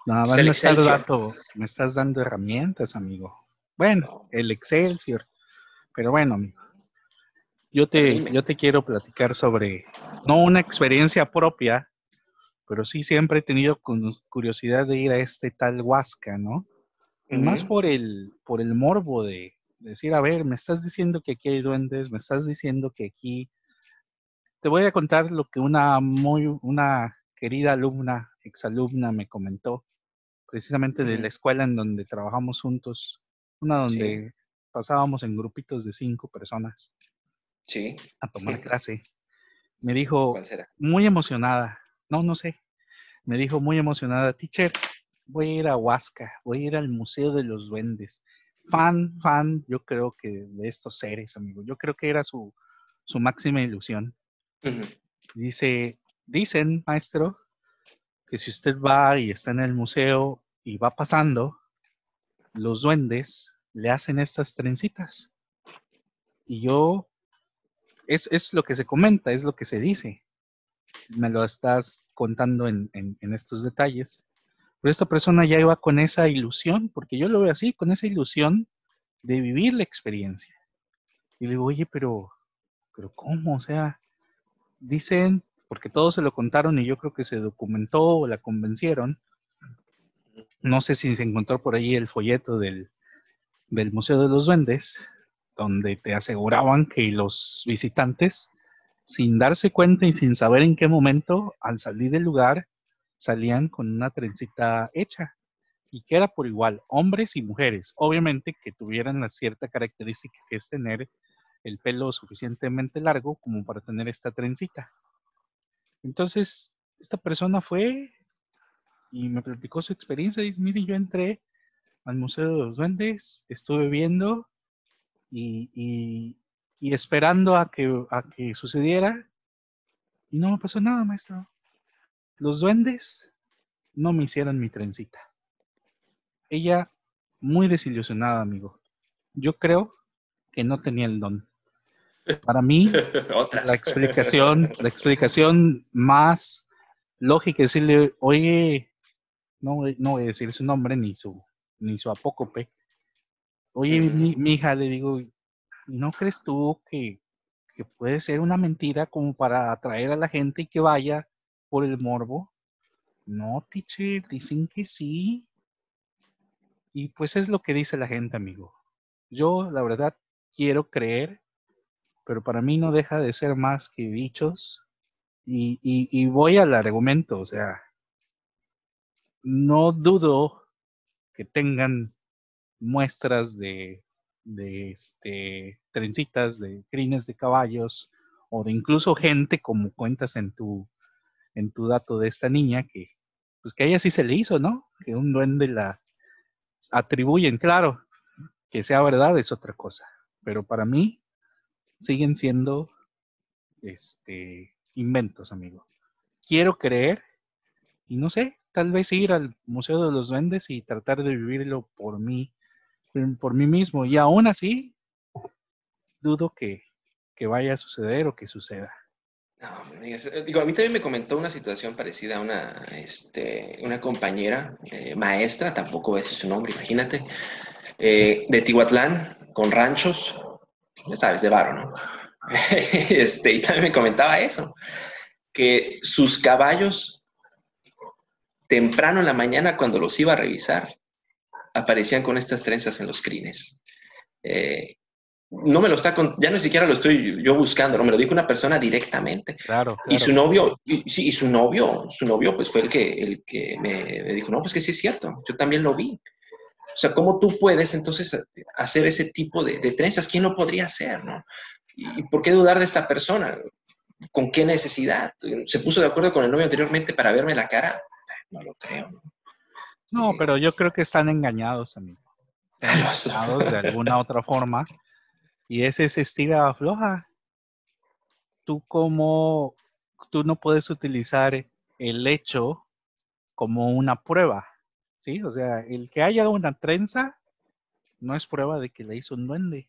Nada más me estás, dando, me estás dando herramientas, amigo. Bueno, el Excelsior. Pero bueno, amigo. Yo te, yo te quiero platicar sobre, no una experiencia propia, pero sí siempre he tenido curiosidad de ir a este tal Huasca, ¿no? Más por el, por el morbo de, de, decir, a ver, me estás diciendo que aquí hay duendes, me estás diciendo que aquí te voy a contar lo que una muy, una querida alumna, exalumna, me comentó, precisamente de la escuela en donde trabajamos juntos, una donde pasábamos en grupitos de cinco personas sí. a tomar clase. Me dijo, muy emocionada, no, no sé, me dijo muy emocionada, teacher, voy a ir a Huasca, voy a ir al Museo de los Duendes. Fan, fan, yo creo que de estos seres, amigo. Yo creo que era su, su máxima ilusión. Dice, dicen, maestro, que si usted va y está en el museo y va pasando, los duendes le hacen estas trencitas. Y yo, es, es lo que se comenta, es lo que se dice. Me lo estás contando en, en estos detalles. Pero esta persona ya iba con esa ilusión, porque yo lo veo así, con esa ilusión de vivir la experiencia. Y le digo, oye, pero, pero ¿cómo? O sea, dicen, porque todos se lo contaron y yo creo que se documentó o la convencieron, no sé si se encontró por ahí el folleto del, del Museo de los Duendes, donde te aseguraban que los visitantes, sin darse cuenta y sin saber en qué momento, al salir del lugar, salían con una trencita hecha y que era por igual hombres y mujeres, obviamente que tuvieran la cierta característica que es tener el pelo suficientemente largo como para tener esta trencita. Entonces, esta persona fue y me platicó su experiencia. Dice, mire, yo entré al Museo de los Duendes, estuve viendo y, y, esperando a que, a que sucediera y no me pasó nada, maestro. Los duendes no me hicieron mi trencita. Ella, muy desilusionada, amigo. Yo creo que no tenía el don. Para mí, la explicación, la explicación más lógica es decirle, oye, no, no voy a decir su nombre ni su, ni su apócope. Oye, mi, hija, le digo, ¿no crees tú que, que puede ser una mentira como para atraer a la gente y que vaya por el morbo? No, teacher, dicen que sí. Y pues es lo que dice la gente, amigo. Yo, la verdad, quiero creer pero para mí no deja de ser más que dichos. Y, voy al argumento, o sea, no dudo que tengan muestras de, de este, trencitas, de crines de caballos, o de incluso gente, como cuentas en tu, en tu dato de esta niña, que pues que a ella sí se le hizo, ¿no? Que un duende la atribuyen, claro, que sea verdad es otra cosa, pero para mí siguen siendo este, inventos, amigo. Quiero creer, y no sé, tal vez ir al Museo de los Duendes y tratar de vivirlo por mí, por mí mismo. Y aún así, dudo que, que vaya a suceder o que suceda. No, eh, digo, a mí también me comentó una situación parecida a una, este, una compañera eh, maestra, tampoco ese es su nombre, imagínate, eh, de Tihuatlán, con ranchos, ya sabes, de varo, ¿no? este, y también me comentaba eso, que sus caballos, temprano en la mañana, cuando los iba a revisar, aparecían con estas trenzas en los crines. Eh, no me lo está, con, ya ni siquiera lo estoy yo buscando, no me lo dijo una persona directamente. Claro, Y su novio, y, sí, y su novio, su novio, pues fue el que, el que me, me, dijo, no, pues que sí es cierto, yo también lo vi. O sea, ¿cómo tú puedes entonces hacer ese tipo de, de trenzas? ¿Quién lo podría hacer, no? ¿Y por qué dudar de esta persona? ¿Con qué necesidad? ¿Se puso de acuerdo con el novio anteriormente para verme la cara? No lo creo. No, no pero yo creo que están engañados, amigo. Están engañados de alguna otra forma y ese es estira floja. Tú como, tú no puedes utilizar el hecho como una prueba, ¿sí? O sea, el que haya una trenza no es prueba de que le hizo un duende.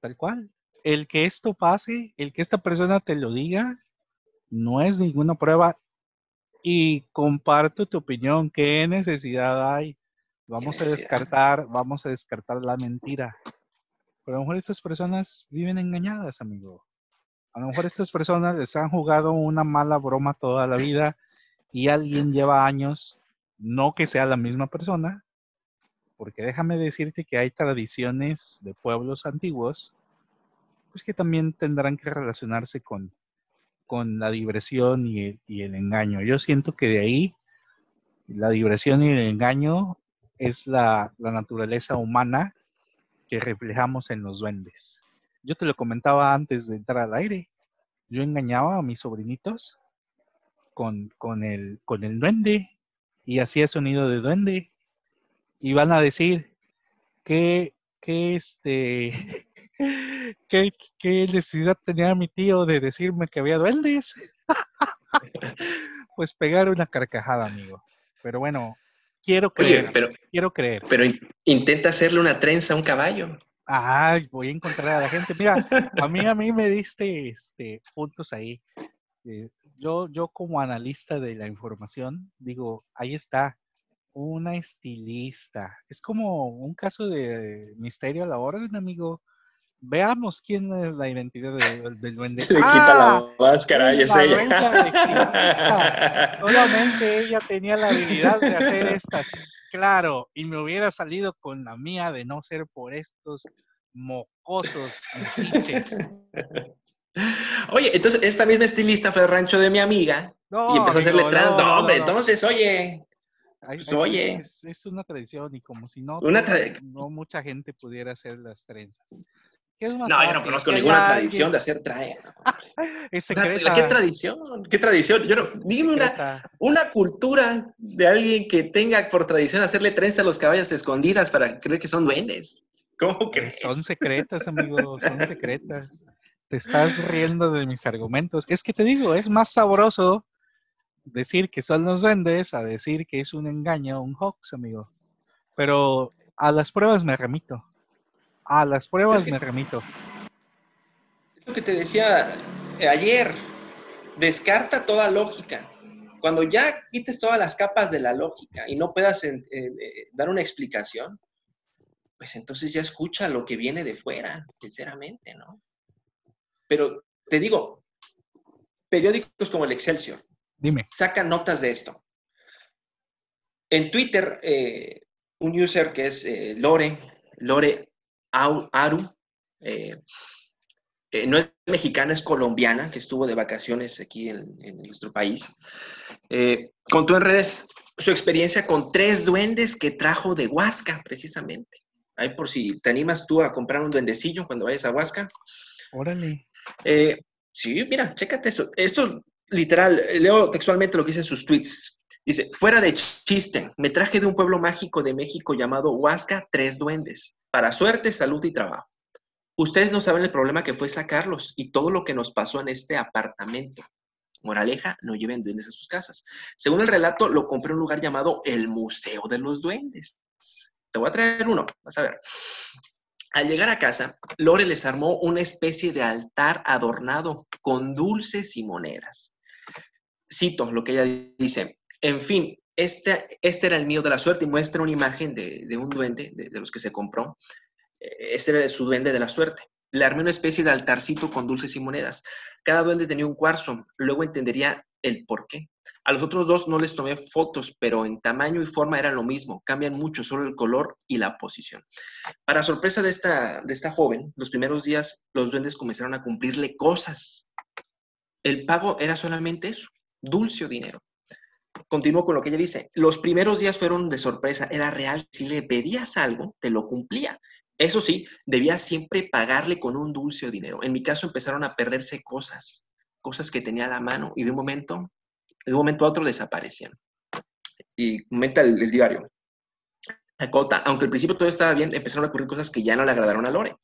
Tal cual. El que esto pase, el que esta persona te lo diga, no es ninguna prueba. Y comparto tu opinión. ¿Qué necesidad hay? Vamos a descartar, vamos a descartar la mentira. Pero a lo mejor estas personas viven engañadas, amigo. A lo mejor estas personas les han jugado una mala broma toda la vida y alguien lleva años, no que sea la misma persona, porque déjame decirte que hay tradiciones de pueblos antiguos, pues que también tendrán que relacionarse con, con la diversión y el, engaño. Yo siento que de ahí la diversión y el engaño es la, la naturaleza humana que reflejamos en los duendes. Yo te lo comentaba antes de entrar al aire. Yo engañaba a mis sobrinitos con, con, el, con el duende y hacía sonido de duende. Y van a decir que, que este, ¿Qué, ¿qué, necesidad tenía mi tío de decirme que había duendes? pues pegar una carcajada, amigo. Pero bueno, Quiero creer. pero, quiero creer. Pero intenta hacerle una trenza a un caballo. Ay, voy a encontrar a la gente. Mira, a mí, a mí me diste este, puntos ahí. Eh, yo, yo como analista de la información, digo, ahí está, una estilista. Es como un caso de misterio a la orden, amigo. Veamos quién es la identidad del duende. Le quita la ¡Ah! máscara y es ella. Solamente ella tenía la habilidad de hacer estas. Claro, y me hubiera salido con la mía de no ser por estos mocosos Oye, entonces esta misma estilista fue al rancho de mi amiga y empezó a hacerle trans. No, hombre, entonces, oye, pues, oye. Es, una tradición y como si no, una no mucha gente pudiera hacer las trenzas no, yo no conozco ninguna tradición de hacer trae. ¿Qué tradición? ¿Qué tradición? Yo no, dime una, una cultura de alguien que tenga por tradición hacerle trenza a los caballos escondidas para creer que son duendes. ¿Cómo que Son secretas, amigo, son secretas. Te estás riendo de mis argumentos. Es que te digo, es más sabroso decir que son los duendes a decir que es un engaño, un hoax, amigo. Pero a las pruebas me remito. A las pruebas me remito. Es lo que te decía eh, ayer. Descarta toda lógica. Cuando ya quites todas las capas de la lógica y no puedas eh, dar una explicación, pues entonces ya escucha lo que viene de fuera, sinceramente, ¿no? Pero te digo, periódicos como el Excelsior Dime. sacan notas de esto. En Twitter, eh, un user que es Lore, Lore Aru, eh, eh, no es mexicana, es colombiana, que estuvo de vacaciones aquí en, nuestro país, eh, contó en redes su experiencia con tres duendes que trajo de Huasca, precisamente. Ahí por si te animas tú a comprar un duendecillo cuando vayas a Huasca. Órale. Sí, mira, chécate eso. Esto literal, leo textualmente lo que dicen sus tweets. Dice, fuera de chiste, me traje de un pueblo mágico de México llamado Huasca Tres Duendes para suerte, salud y trabajo. Ustedes no saben el problema que fue sacarlos y todo lo que nos pasó en este apartamento. Moraleja, no lleven duendes a sus casas. Según el relato, lo compré en un lugar llamado el Museo de los Duendes. Te voy a traer uno, vas a ver. Al llegar a casa, Lore les armó una especie de altar adornado con dulces y monedas. Cito lo que ella dice. En fin, este, este era el mío de la suerte y muestra una imagen de, un duende, de, los que se compró. Este era su duende de la suerte. Le armé una especie de altarcito con dulces y monedas. Cada duende tenía un cuarzo. Luego entendería el por qué. A los otros dos no les tomé fotos, pero en tamaño y forma eran lo mismo. Cambian mucho, solo el color y la posición. Para sorpresa de esta, de esta joven, los primeros días los duendes comenzaron a cumplirle cosas. El pago era solamente eso, dulce o dinero. Continúo con lo que ella dice. Los primeros días fueron de sorpresa, era real. Si le pedías algo, te lo cumplía. Eso sí, debías siempre pagarle con un dulce o dinero. En mi caso empezaron a perderse cosas cosas que tenía a la mano y de un momento, de un momento a otro desaparecían. Y meta el, diario. Acota, aunque al principio todo estaba bien, empezaron a ocurrir cosas que ya no le agradaron a Lore.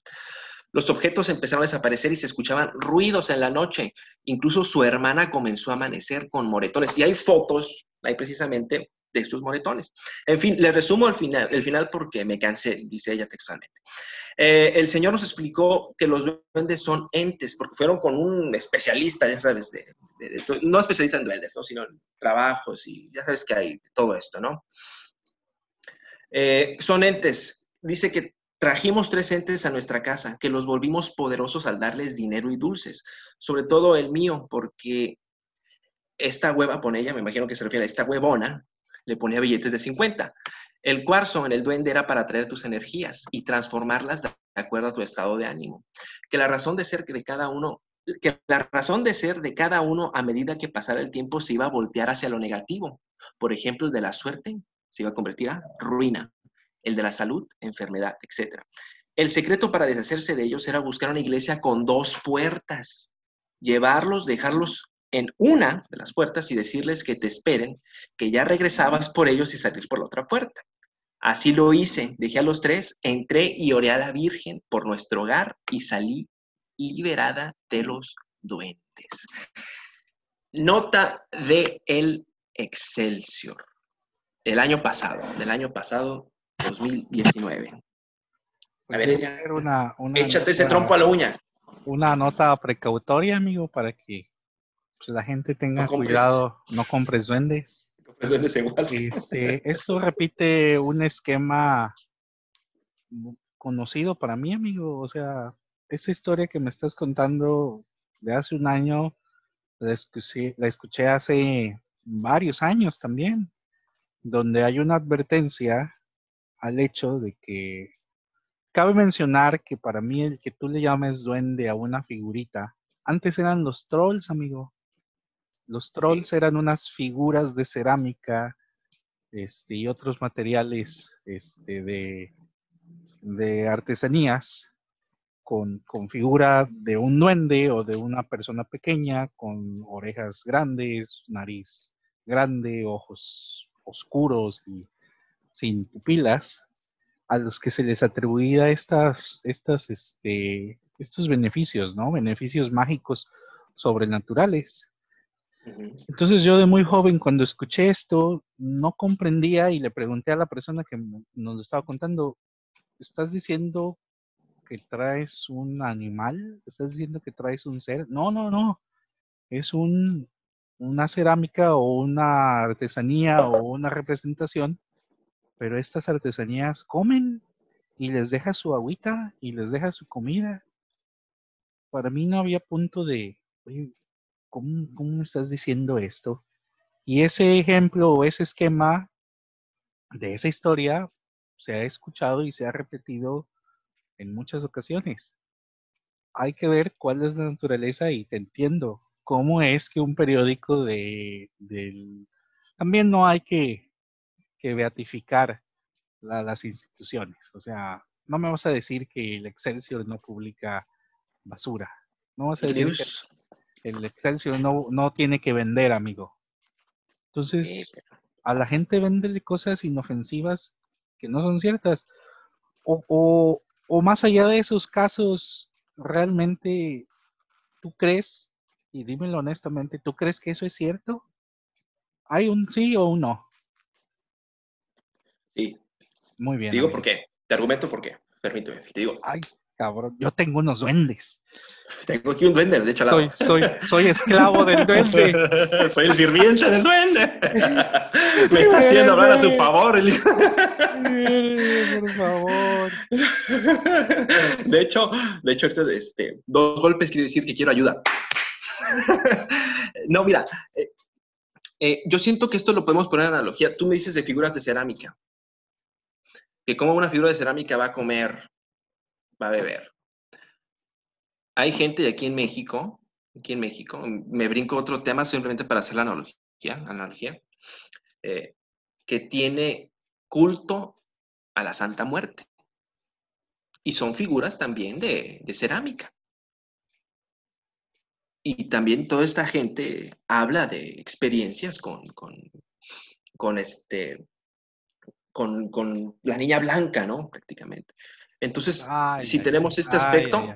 Los objetos empezaron a desaparecer y se escuchaban ruidos en la noche. Incluso su hermana comenzó a amanecer con moretones. Y hay fotos, hay precisamente, de estos moretones. En fin, le resumo el final, el final porque me cansé, dice ella textualmente. Eh, el Señor nos explicó que los duendes son entes, porque fueron con un especialista, ya sabes, no especialista en duendes, sino en trabajos y ya sabes que hay todo esto, ¿no? Eh, son entes. Dice que trajimos tres entes a nuestra casa, que los volvimos poderosos al darles dinero y dulces, sobre todo el mío, porque esta hueva, pone ella, me imagino que se refiere a esta huevona, le ponía billetes de 50. El cuarzo en el duende era para traer tus energías y transformarlas de acuerdo a tu estado de ánimo. Que la razón de ser de cada uno, que la razón de ser de cada uno a medida que pasara el tiempo se iba a voltear hacia lo negativo. Por ejemplo, el de la suerte se iba a convertir a ruina, el de la salud, enfermedad, etc. El secreto para deshacerse de ellos era buscar una iglesia con dos puertas, llevarlos, dejarlos en una de las puertas y decirles que te esperen, que ya regresabas por ellos y salir por la otra puerta. Así lo hice, dejé a los tres, entré y oré a la Virgen por nuestro hogar y salí liberada de los duendes. Nota de el Excelsior, el año pasado, del año pasado, 2019. A ver, ella, échate ese trompo a la uña. Una nota precautoria, amigo, para que pues, la gente tenga cuidado, no compres duendes. duendes en este, esto repite un esquema conocido para mí, amigo. O sea, esa historia que me estás contando de hace un año, la escuché, la escuché hace varios años también, donde hay una advertencia al hecho de que cabe mencionar que para mí el que tú le llames duende a una figurita, antes eran los trolls, amigo. Los trolls eran unas figuras de cerámica este, y otros materiales este, de, artesanías con, con, figura de un duende o de una persona pequeña con orejas grandes, nariz grande, ojos oscuros y sin pupilas, a los que se les atribuía estas, estas, este, estos beneficios, ¿no? Beneficios mágicos sobrenaturales. Entonces yo de muy joven cuando escuché esto no comprendía y le pregunté a la persona que nos lo estaba contando, ¿estás diciendo que traes un animal? ¿Estás diciendo que traes un ser? No, no, no. Es un, una cerámica o una artesanía o una representación, pero estas artesanías comen y les deja su agüita y les deja su comida. Para mí no había punto de, ¿cómo, me estás diciendo esto? Y ese ejemplo o ese esquema de esa historia se ha escuchado y se ha repetido en muchas ocasiones. Hay que ver cuál es la naturaleza y te entiendo cómo es que un periódico de. También no hay que, que beatificar las instituciones. O sea, no me vas a decir que el Excelsior no publica basura. No vas a decir el Excelsior no, no tiene que vender, amigo. Entonces, a la gente vende cosas inofensivas que no son ciertas. O, o, o más allá de esos casos, realmente tú crees Y dímelo honestamente, ¿tú crees que eso es cierto? ¿Hay un sí o un no? Sí. Muy bien. Digo por qué. Te argumento por qué. Permíteme, te digo. Ay, cabrón, yo tengo unos duendes. Tengo aquí un duende, de hecho, soy, soy, soy esclavo del duende. soy el sirviente del duende. Me está haciendo hablar a su favor. Por favor. De hecho, de hecho, este, dos golpes quiere decir que quiero ayuda. No, mira, eh, eh, yo siento que esto lo podemos poner en analogía. Tú me dices de figuras de cerámica. Que como una figura de cerámica va a comer, va a beber hay gente aquí en México, aquí en México, me brinco otro tema simplemente para hacer la analogía, analogía eh, que tiene culto a la Santa Muerte. Y son figuras también de, cerámica. Y también toda esta gente habla de experiencias con, con, este, con, la niña blanca, ¿no? Prácticamente. Entonces, si tenemos este aspecto,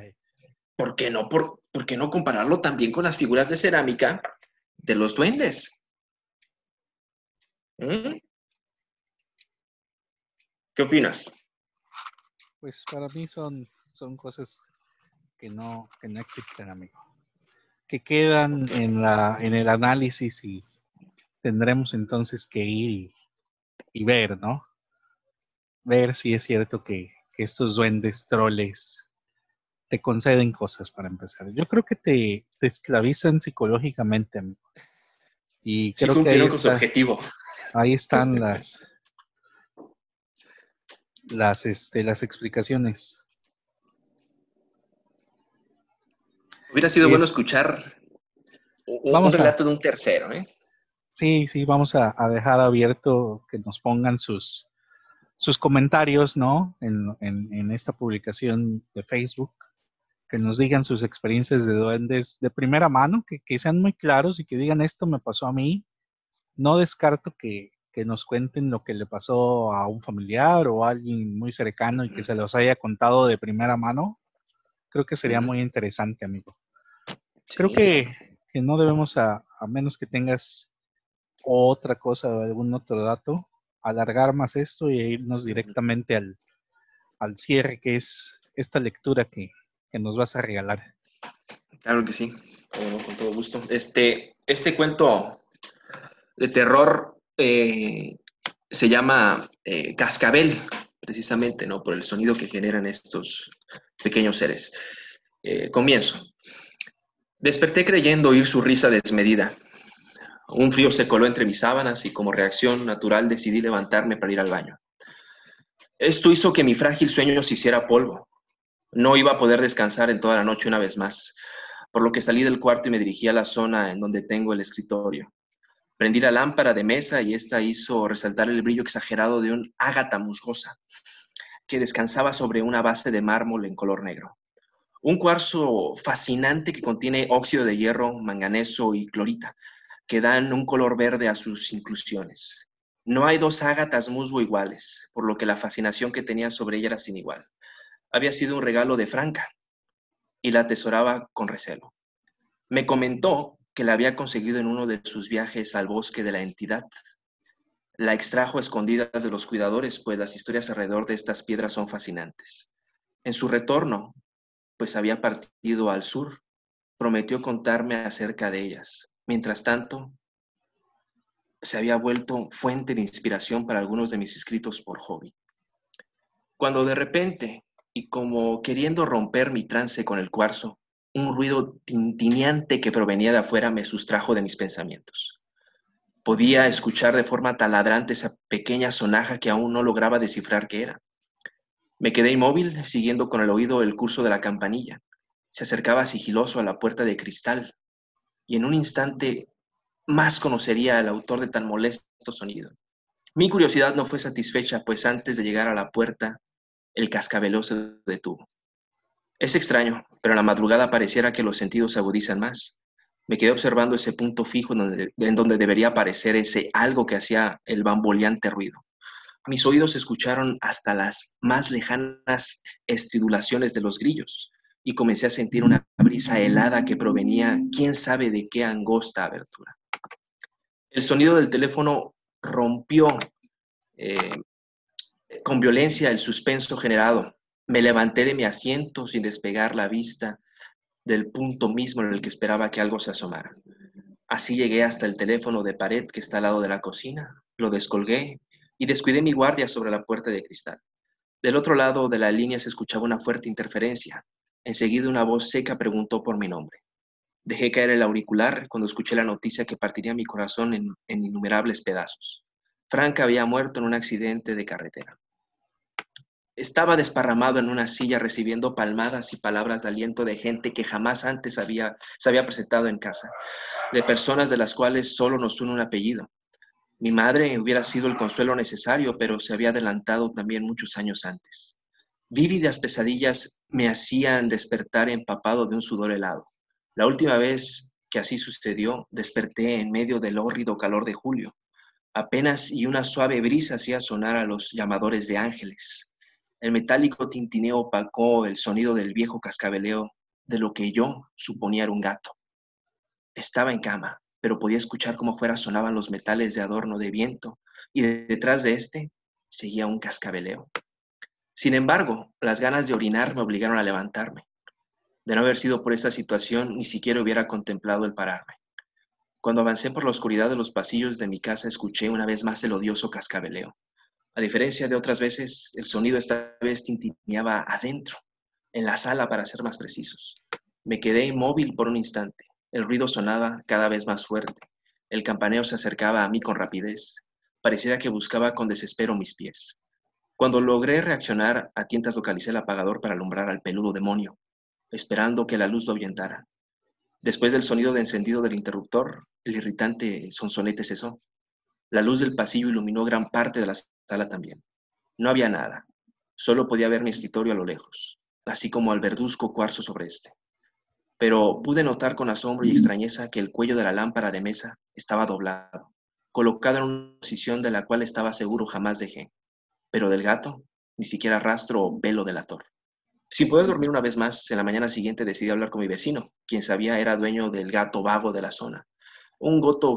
¿por qué no, por, qué no compararlo también con las figuras de cerámica de los duendes? ¿Mm? ¿Qué opinas? Pues para mí son, son cosas que no, que no existen, amigo. Que quedan en, la, en el análisis y tendremos entonces que ir y, ver, ¿no? Ver si es cierto que, que estos duendes troles te conceden cosas para empezar. Yo creo que te, esclavizan psicológicamente, amigo. Y creo que ahí, con su objetivo. ahí están las las este, las explicaciones. Hubiera sido bueno escuchar un, relato de un tercero, ¿eh? Sí, sí, vamos a, dejar abierto que nos pongan sus, sus comentarios, ¿no? En, en, esta publicación de Facebook que nos digan sus experiencias de duendes de primera mano, que, sean muy claros y que digan esto me pasó a mí. No descarto que, nos cuenten lo que le pasó a un familiar o a alguien muy cercano y que se los haya contado de primera mano. Creo que sería muy interesante, amigo. Creo que, no debemos, a, menos que tengas otra cosa o algún otro dato, alargar más esto y irnos directamente al, al cierre, que es esta lectura que, que nos vas a regalar. Claro que sí, con todo gusto. Este, este cuento de terror eh, se llama eh, Cascabel, precisamente, ¿no? Por el sonido que generan estos pequeños seres. Eh, comienzo. Desperté creyendo oír su risa desmedida. Un frío se coló entre mis sábanas y como reacción natural decidí levantarme para ir al baño. Esto hizo que mi frágil sueño se hiciera polvo. No iba a poder descansar en toda la noche una vez más, por lo que salí del cuarto y me dirigí a la zona en donde tengo el escritorio. Prendí la lámpara de mesa y esta hizo resaltar el brillo exagerado de un ágata musgosa que descansaba sobre una base de mármol en color negro. Un cuarzo fascinante que contiene óxido de hierro, manganeso y clorita, que dan un color verde a sus inclusiones. No hay dos ágatas musgo iguales, por lo que la fascinación que tenía sobre ella era sin igual había sido un regalo de Franca y la atesoraba con recelo. Me comentó que la había conseguido en uno de sus viajes al bosque de la entidad. La extrajo a escondidas de los cuidadores, pues las historias alrededor de estas piedras son fascinantes. En su retorno, pues había partido al sur, prometió contarme acerca de ellas. Mientras tanto, se había vuelto fuente de inspiración para algunos de mis escritos por hobby. Cuando de repente y como queriendo romper mi trance con el cuarzo, un ruido tintineante que provenía de afuera me sustrajo de mis pensamientos. Podía escuchar de forma taladrante esa pequeña sonaja que aún no lograba descifrar qué era. Me quedé inmóvil, siguiendo con el oído el curso de la campanilla. Se acercaba sigiloso a la puerta de cristal, y en un instante más conocería al autor de tan molesto sonido. Mi curiosidad no fue satisfecha, pues antes de llegar a la puerta el cascabeleo se detuvo. Es extraño, pero en la madrugada pareciera que los sentidos se agudizan más. Me quedé observando ese punto fijo en donde, debería aparecer ese algo que hacía el bamboleante ruido. Mis oídos escucharon hasta las más lejanas estridulaciones de los grillos, y comencé a sentir una brisa helada que provenía quién sabe de qué angosta abertura. El sonido del teléfono rompió eh, con violencia el suspenso generado. Me levanté de mi asiento sin despegar la vista del punto mismo en el que esperaba que algo se asomara. Así llegué hasta el teléfono de pared que está al lado de la cocina, lo descolgué y descuidé mi guardia sobre la puerta de cristal. Del otro lado de la línea se escuchaba una fuerte interferencia. Enseguida una voz seca preguntó por mi nombre. Dejé caer el auricular cuando escuché la noticia que partiría mi corazón en, innumerables pedazos. Frank había muerto en un accidente de carretera. Estaba desparramado en una silla recibiendo palmadas y palabras de aliento de gente que jamás antes había, se había presentado en casa, de personas de las cuales solo nos une un apellido. Mi madre hubiera sido el consuelo necesario, pero se había adelantado también muchos años antes. Vívidas pesadillas me hacían despertar empapado de un sudor helado. La última vez que así sucedió, desperté en medio del hórrido calor de julio. Apenas y una suave brisa hacía sonar a los llamadores de ángeles. El metálico tintineo opacó el sonido del viejo cascabeleo de lo que yo suponía era un gato. Estaba en cama, pero podía escuchar cómo fuera sonaban los metales de adorno de viento y detrás de este seguía un cascabeleo. Sin embargo, las ganas de orinar me obligaron a levantarme. De no haber sido por esa situación, ni siquiera hubiera contemplado el pararme. Cuando avancé por la oscuridad de los pasillos de mi casa, escuché una vez más el odioso cascabeleo. A diferencia de otras veces, el sonido esta vez tintineaba adentro, en la sala para ser más precisos. Me quedé inmóvil por un instante. El ruido sonaba cada vez más fuerte. El campaneo se acercaba a mí con rapidez. Pareciera que buscaba con desespero mis pies. Cuando logré reaccionar, a tientas localicé el apagador para alumbrar al peludo demonio, esperando que la luz lo ahuyentara. Después del sonido de encendido del interruptor, el irritante sonsonete cesó. La luz del pasillo iluminó gran parte de la sala también. No había nada. Solo podía ver mi escritorio a lo lejos, así como al verduzco cuarzo sobre este. Pero pude notar con asombro y extrañeza que el cuello de la lámpara de mesa estaba doblado, colocado en una posición de la cual estaba seguro jamás dejé. Pero del gato, ni siquiera rastro o velo delator. Sin poder dormir una vez más, en la mañana siguiente decidí hablar con mi vecino, quien sabía era dueño del gato vago de la zona, un, goto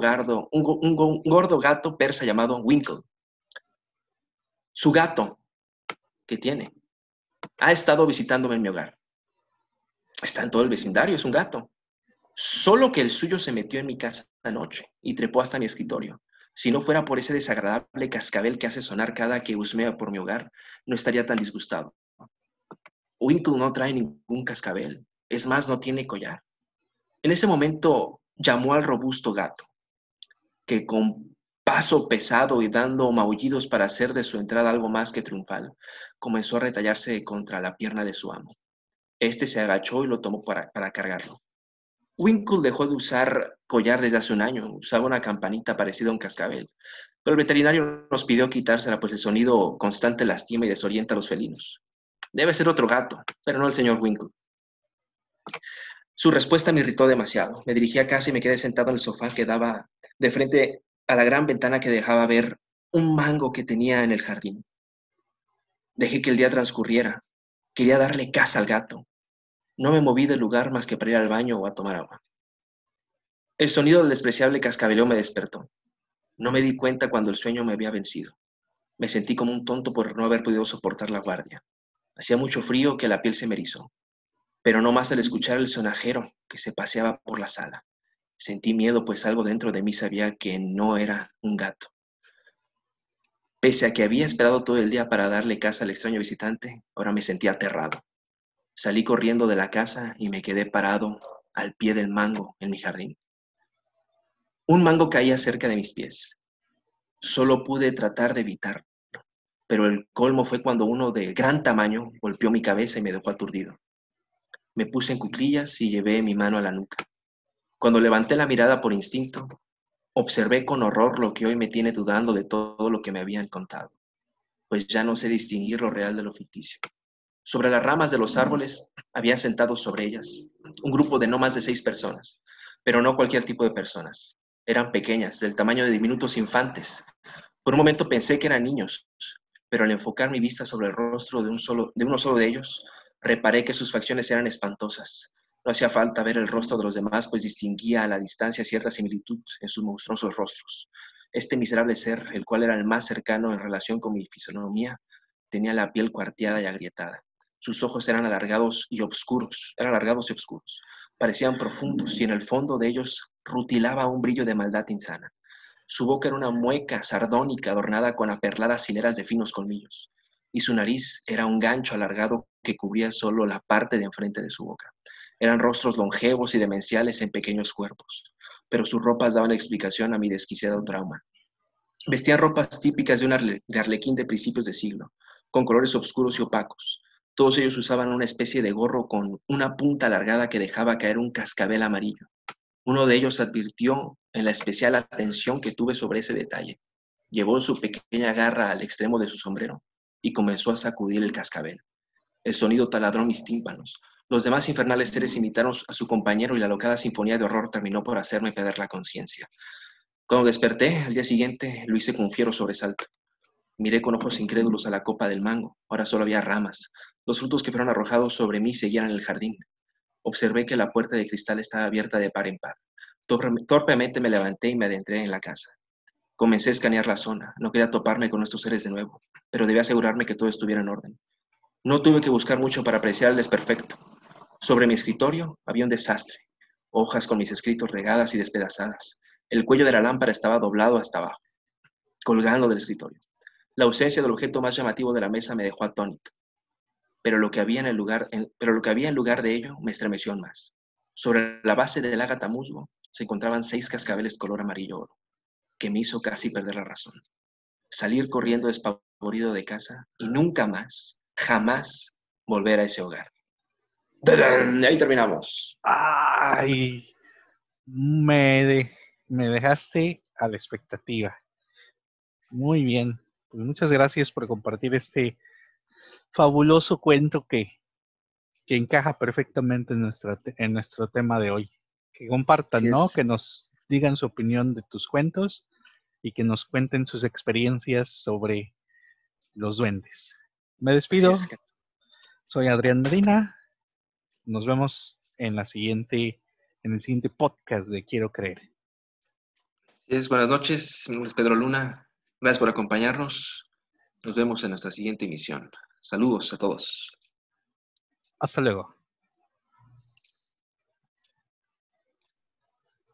un, gordo gato persa llamado Winkle. Su gato, que tiene, ha estado visitándome en mi hogar. Está en todo el vecindario, es un gato. Solo que el suyo se metió en mi casa anoche y trepó hasta mi escritorio. Si no fuera por ese desagradable cascabel que hace sonar cada que husmea por mi hogar, no estaría tan disgustado. Winkle no trae ningún cascabel, es más, no tiene collar. En ese momento llamó al robusto gato, que con paso pesado y dando maullidos para hacer de su entrada algo más que triunfal, comenzó a retallarse contra la pierna de su amo. Este se agachó y lo tomó para, para cargarlo. Winkle dejó de usar collar desde hace un año, usaba una campanita parecida a un cascabel, pero el veterinario nos pidió quitársela, pues el sonido constante lastima y desorienta a los felinos. Debe ser otro gato, pero no el señor Winkle. Su respuesta me irritó demasiado. Me dirigí a casa y me quedé sentado en el sofá que daba de frente a la gran ventana que dejaba ver un mango que tenía en el jardín. Dejé que el día transcurriera. Quería darle casa al gato. No me moví del lugar más que para ir al baño o a tomar agua. El sonido del despreciable cascabeleo me despertó. No me di cuenta cuando el sueño me había vencido. Me sentí como un tonto por no haber podido soportar la guardia. Hacía mucho frío que la piel se me erizó pero no más al escuchar el sonajero que se paseaba por la sala. Sentí miedo, pues algo dentro de mí sabía que no era un gato. Pese a que había esperado todo el día para darle casa al extraño visitante, ahora me sentía aterrado. Salí corriendo de la casa y me quedé parado al pie del mango en mi jardín. Un mango caía cerca de mis pies. Solo pude tratar de evitarlo, pero el colmo fue cuando uno de gran tamaño golpeó mi cabeza y me dejó aturdido. Me puse en cuclillas y llevé mi mano a la nuca. Cuando levanté la mirada por instinto, observé con horror lo que hoy me tiene dudando de todo lo que me habían contado, pues ya no sé distinguir lo real de lo ficticio. Sobre las ramas de los árboles había sentado sobre ellas un grupo de no más de seis personas, pero no cualquier tipo de personas. Eran pequeñas, del tamaño de diminutos infantes. Por un momento pensé que eran niños, pero al enfocar mi vista sobre el rostro de, de uno solo de ellos, Reparé que sus facciones eran espantosas. No hacía falta ver el rostro de los demás, pues distinguía a la distancia cierta similitud en sus monstruosos rostros. Este miserable ser, el cual era el más cercano en relación con mi fisonomía, tenía la piel cuarteada y agrietada. Sus ojos eran alargados y oscuros, eran alargados y oscuros. Parecían profundos y en el fondo de ellos rutilaba un brillo de maldad insana. Su boca era una mueca sardónica adornada con aperladas hileras de finos colmillos, y su nariz era un gancho alargado que cubría solo la parte de enfrente de su boca. Eran rostros longevos y demenciales en pequeños cuerpos, pero sus ropas daban explicación a mi desquiciado trauma. Vestían ropas típicas de un arlequín de principios de siglo, con colores oscuros y opacos. Todos ellos usaban una especie de gorro con una punta alargada que dejaba caer un cascabel amarillo. Uno de ellos advirtió en la especial atención que tuve sobre ese detalle. Llevó su pequeña garra al extremo de su sombrero y comenzó a sacudir el cascabel. El sonido taladró mis tímpanos. Los demás infernales seres imitaron a su compañero y la locada sinfonía de horror terminó por hacerme perder la conciencia. Cuando desperté, al día siguiente, lo hice con fiero sobresalto. Miré con ojos incrédulos a la copa del mango. Ahora solo había ramas. Los frutos que fueron arrojados sobre mí seguían en el jardín. Observé que la puerta de cristal estaba abierta de par en par. Torpemente me levanté y me adentré en la casa. Comencé a escanear la zona. No quería toparme con estos seres de nuevo, pero debía asegurarme que todo estuviera en orden. No tuve que buscar mucho para apreciar el desperfecto. Sobre mi escritorio había un desastre. Hojas con mis escritos regadas y despedazadas. El cuello de la lámpara estaba doblado hasta abajo, colgando del escritorio. La ausencia del objeto más llamativo de la mesa me dejó atónito, pero lo que había en, el lugar, pero lo que había en lugar de ello me estremeció más. Sobre la base del ágata musgo se encontraban seis cascabeles color amarillo oro, que me hizo casi perder la razón. Salir corriendo despavorido de casa y nunca más, jamás volver a ese hogar. Y ahí terminamos. Ay, me, me dejaste a la expectativa. Muy bien. Pues muchas gracias por compartir este fabuloso cuento que, que encaja perfectamente en, nuestra, en nuestro tema de hoy. Que compartan, ¿no? Que nos digan su opinión de tus cuentos y que nos cuenten sus experiencias sobre los duendes. Me despido. Soy Adrián Medina. Nos vemos en la siguiente, en el siguiente podcast de Quiero Creer. Es, buenas noches, mi nombre es Pedro Luna. Gracias por acompañarnos. Nos vemos en nuestra siguiente emisión. Saludos a todos. Hasta luego.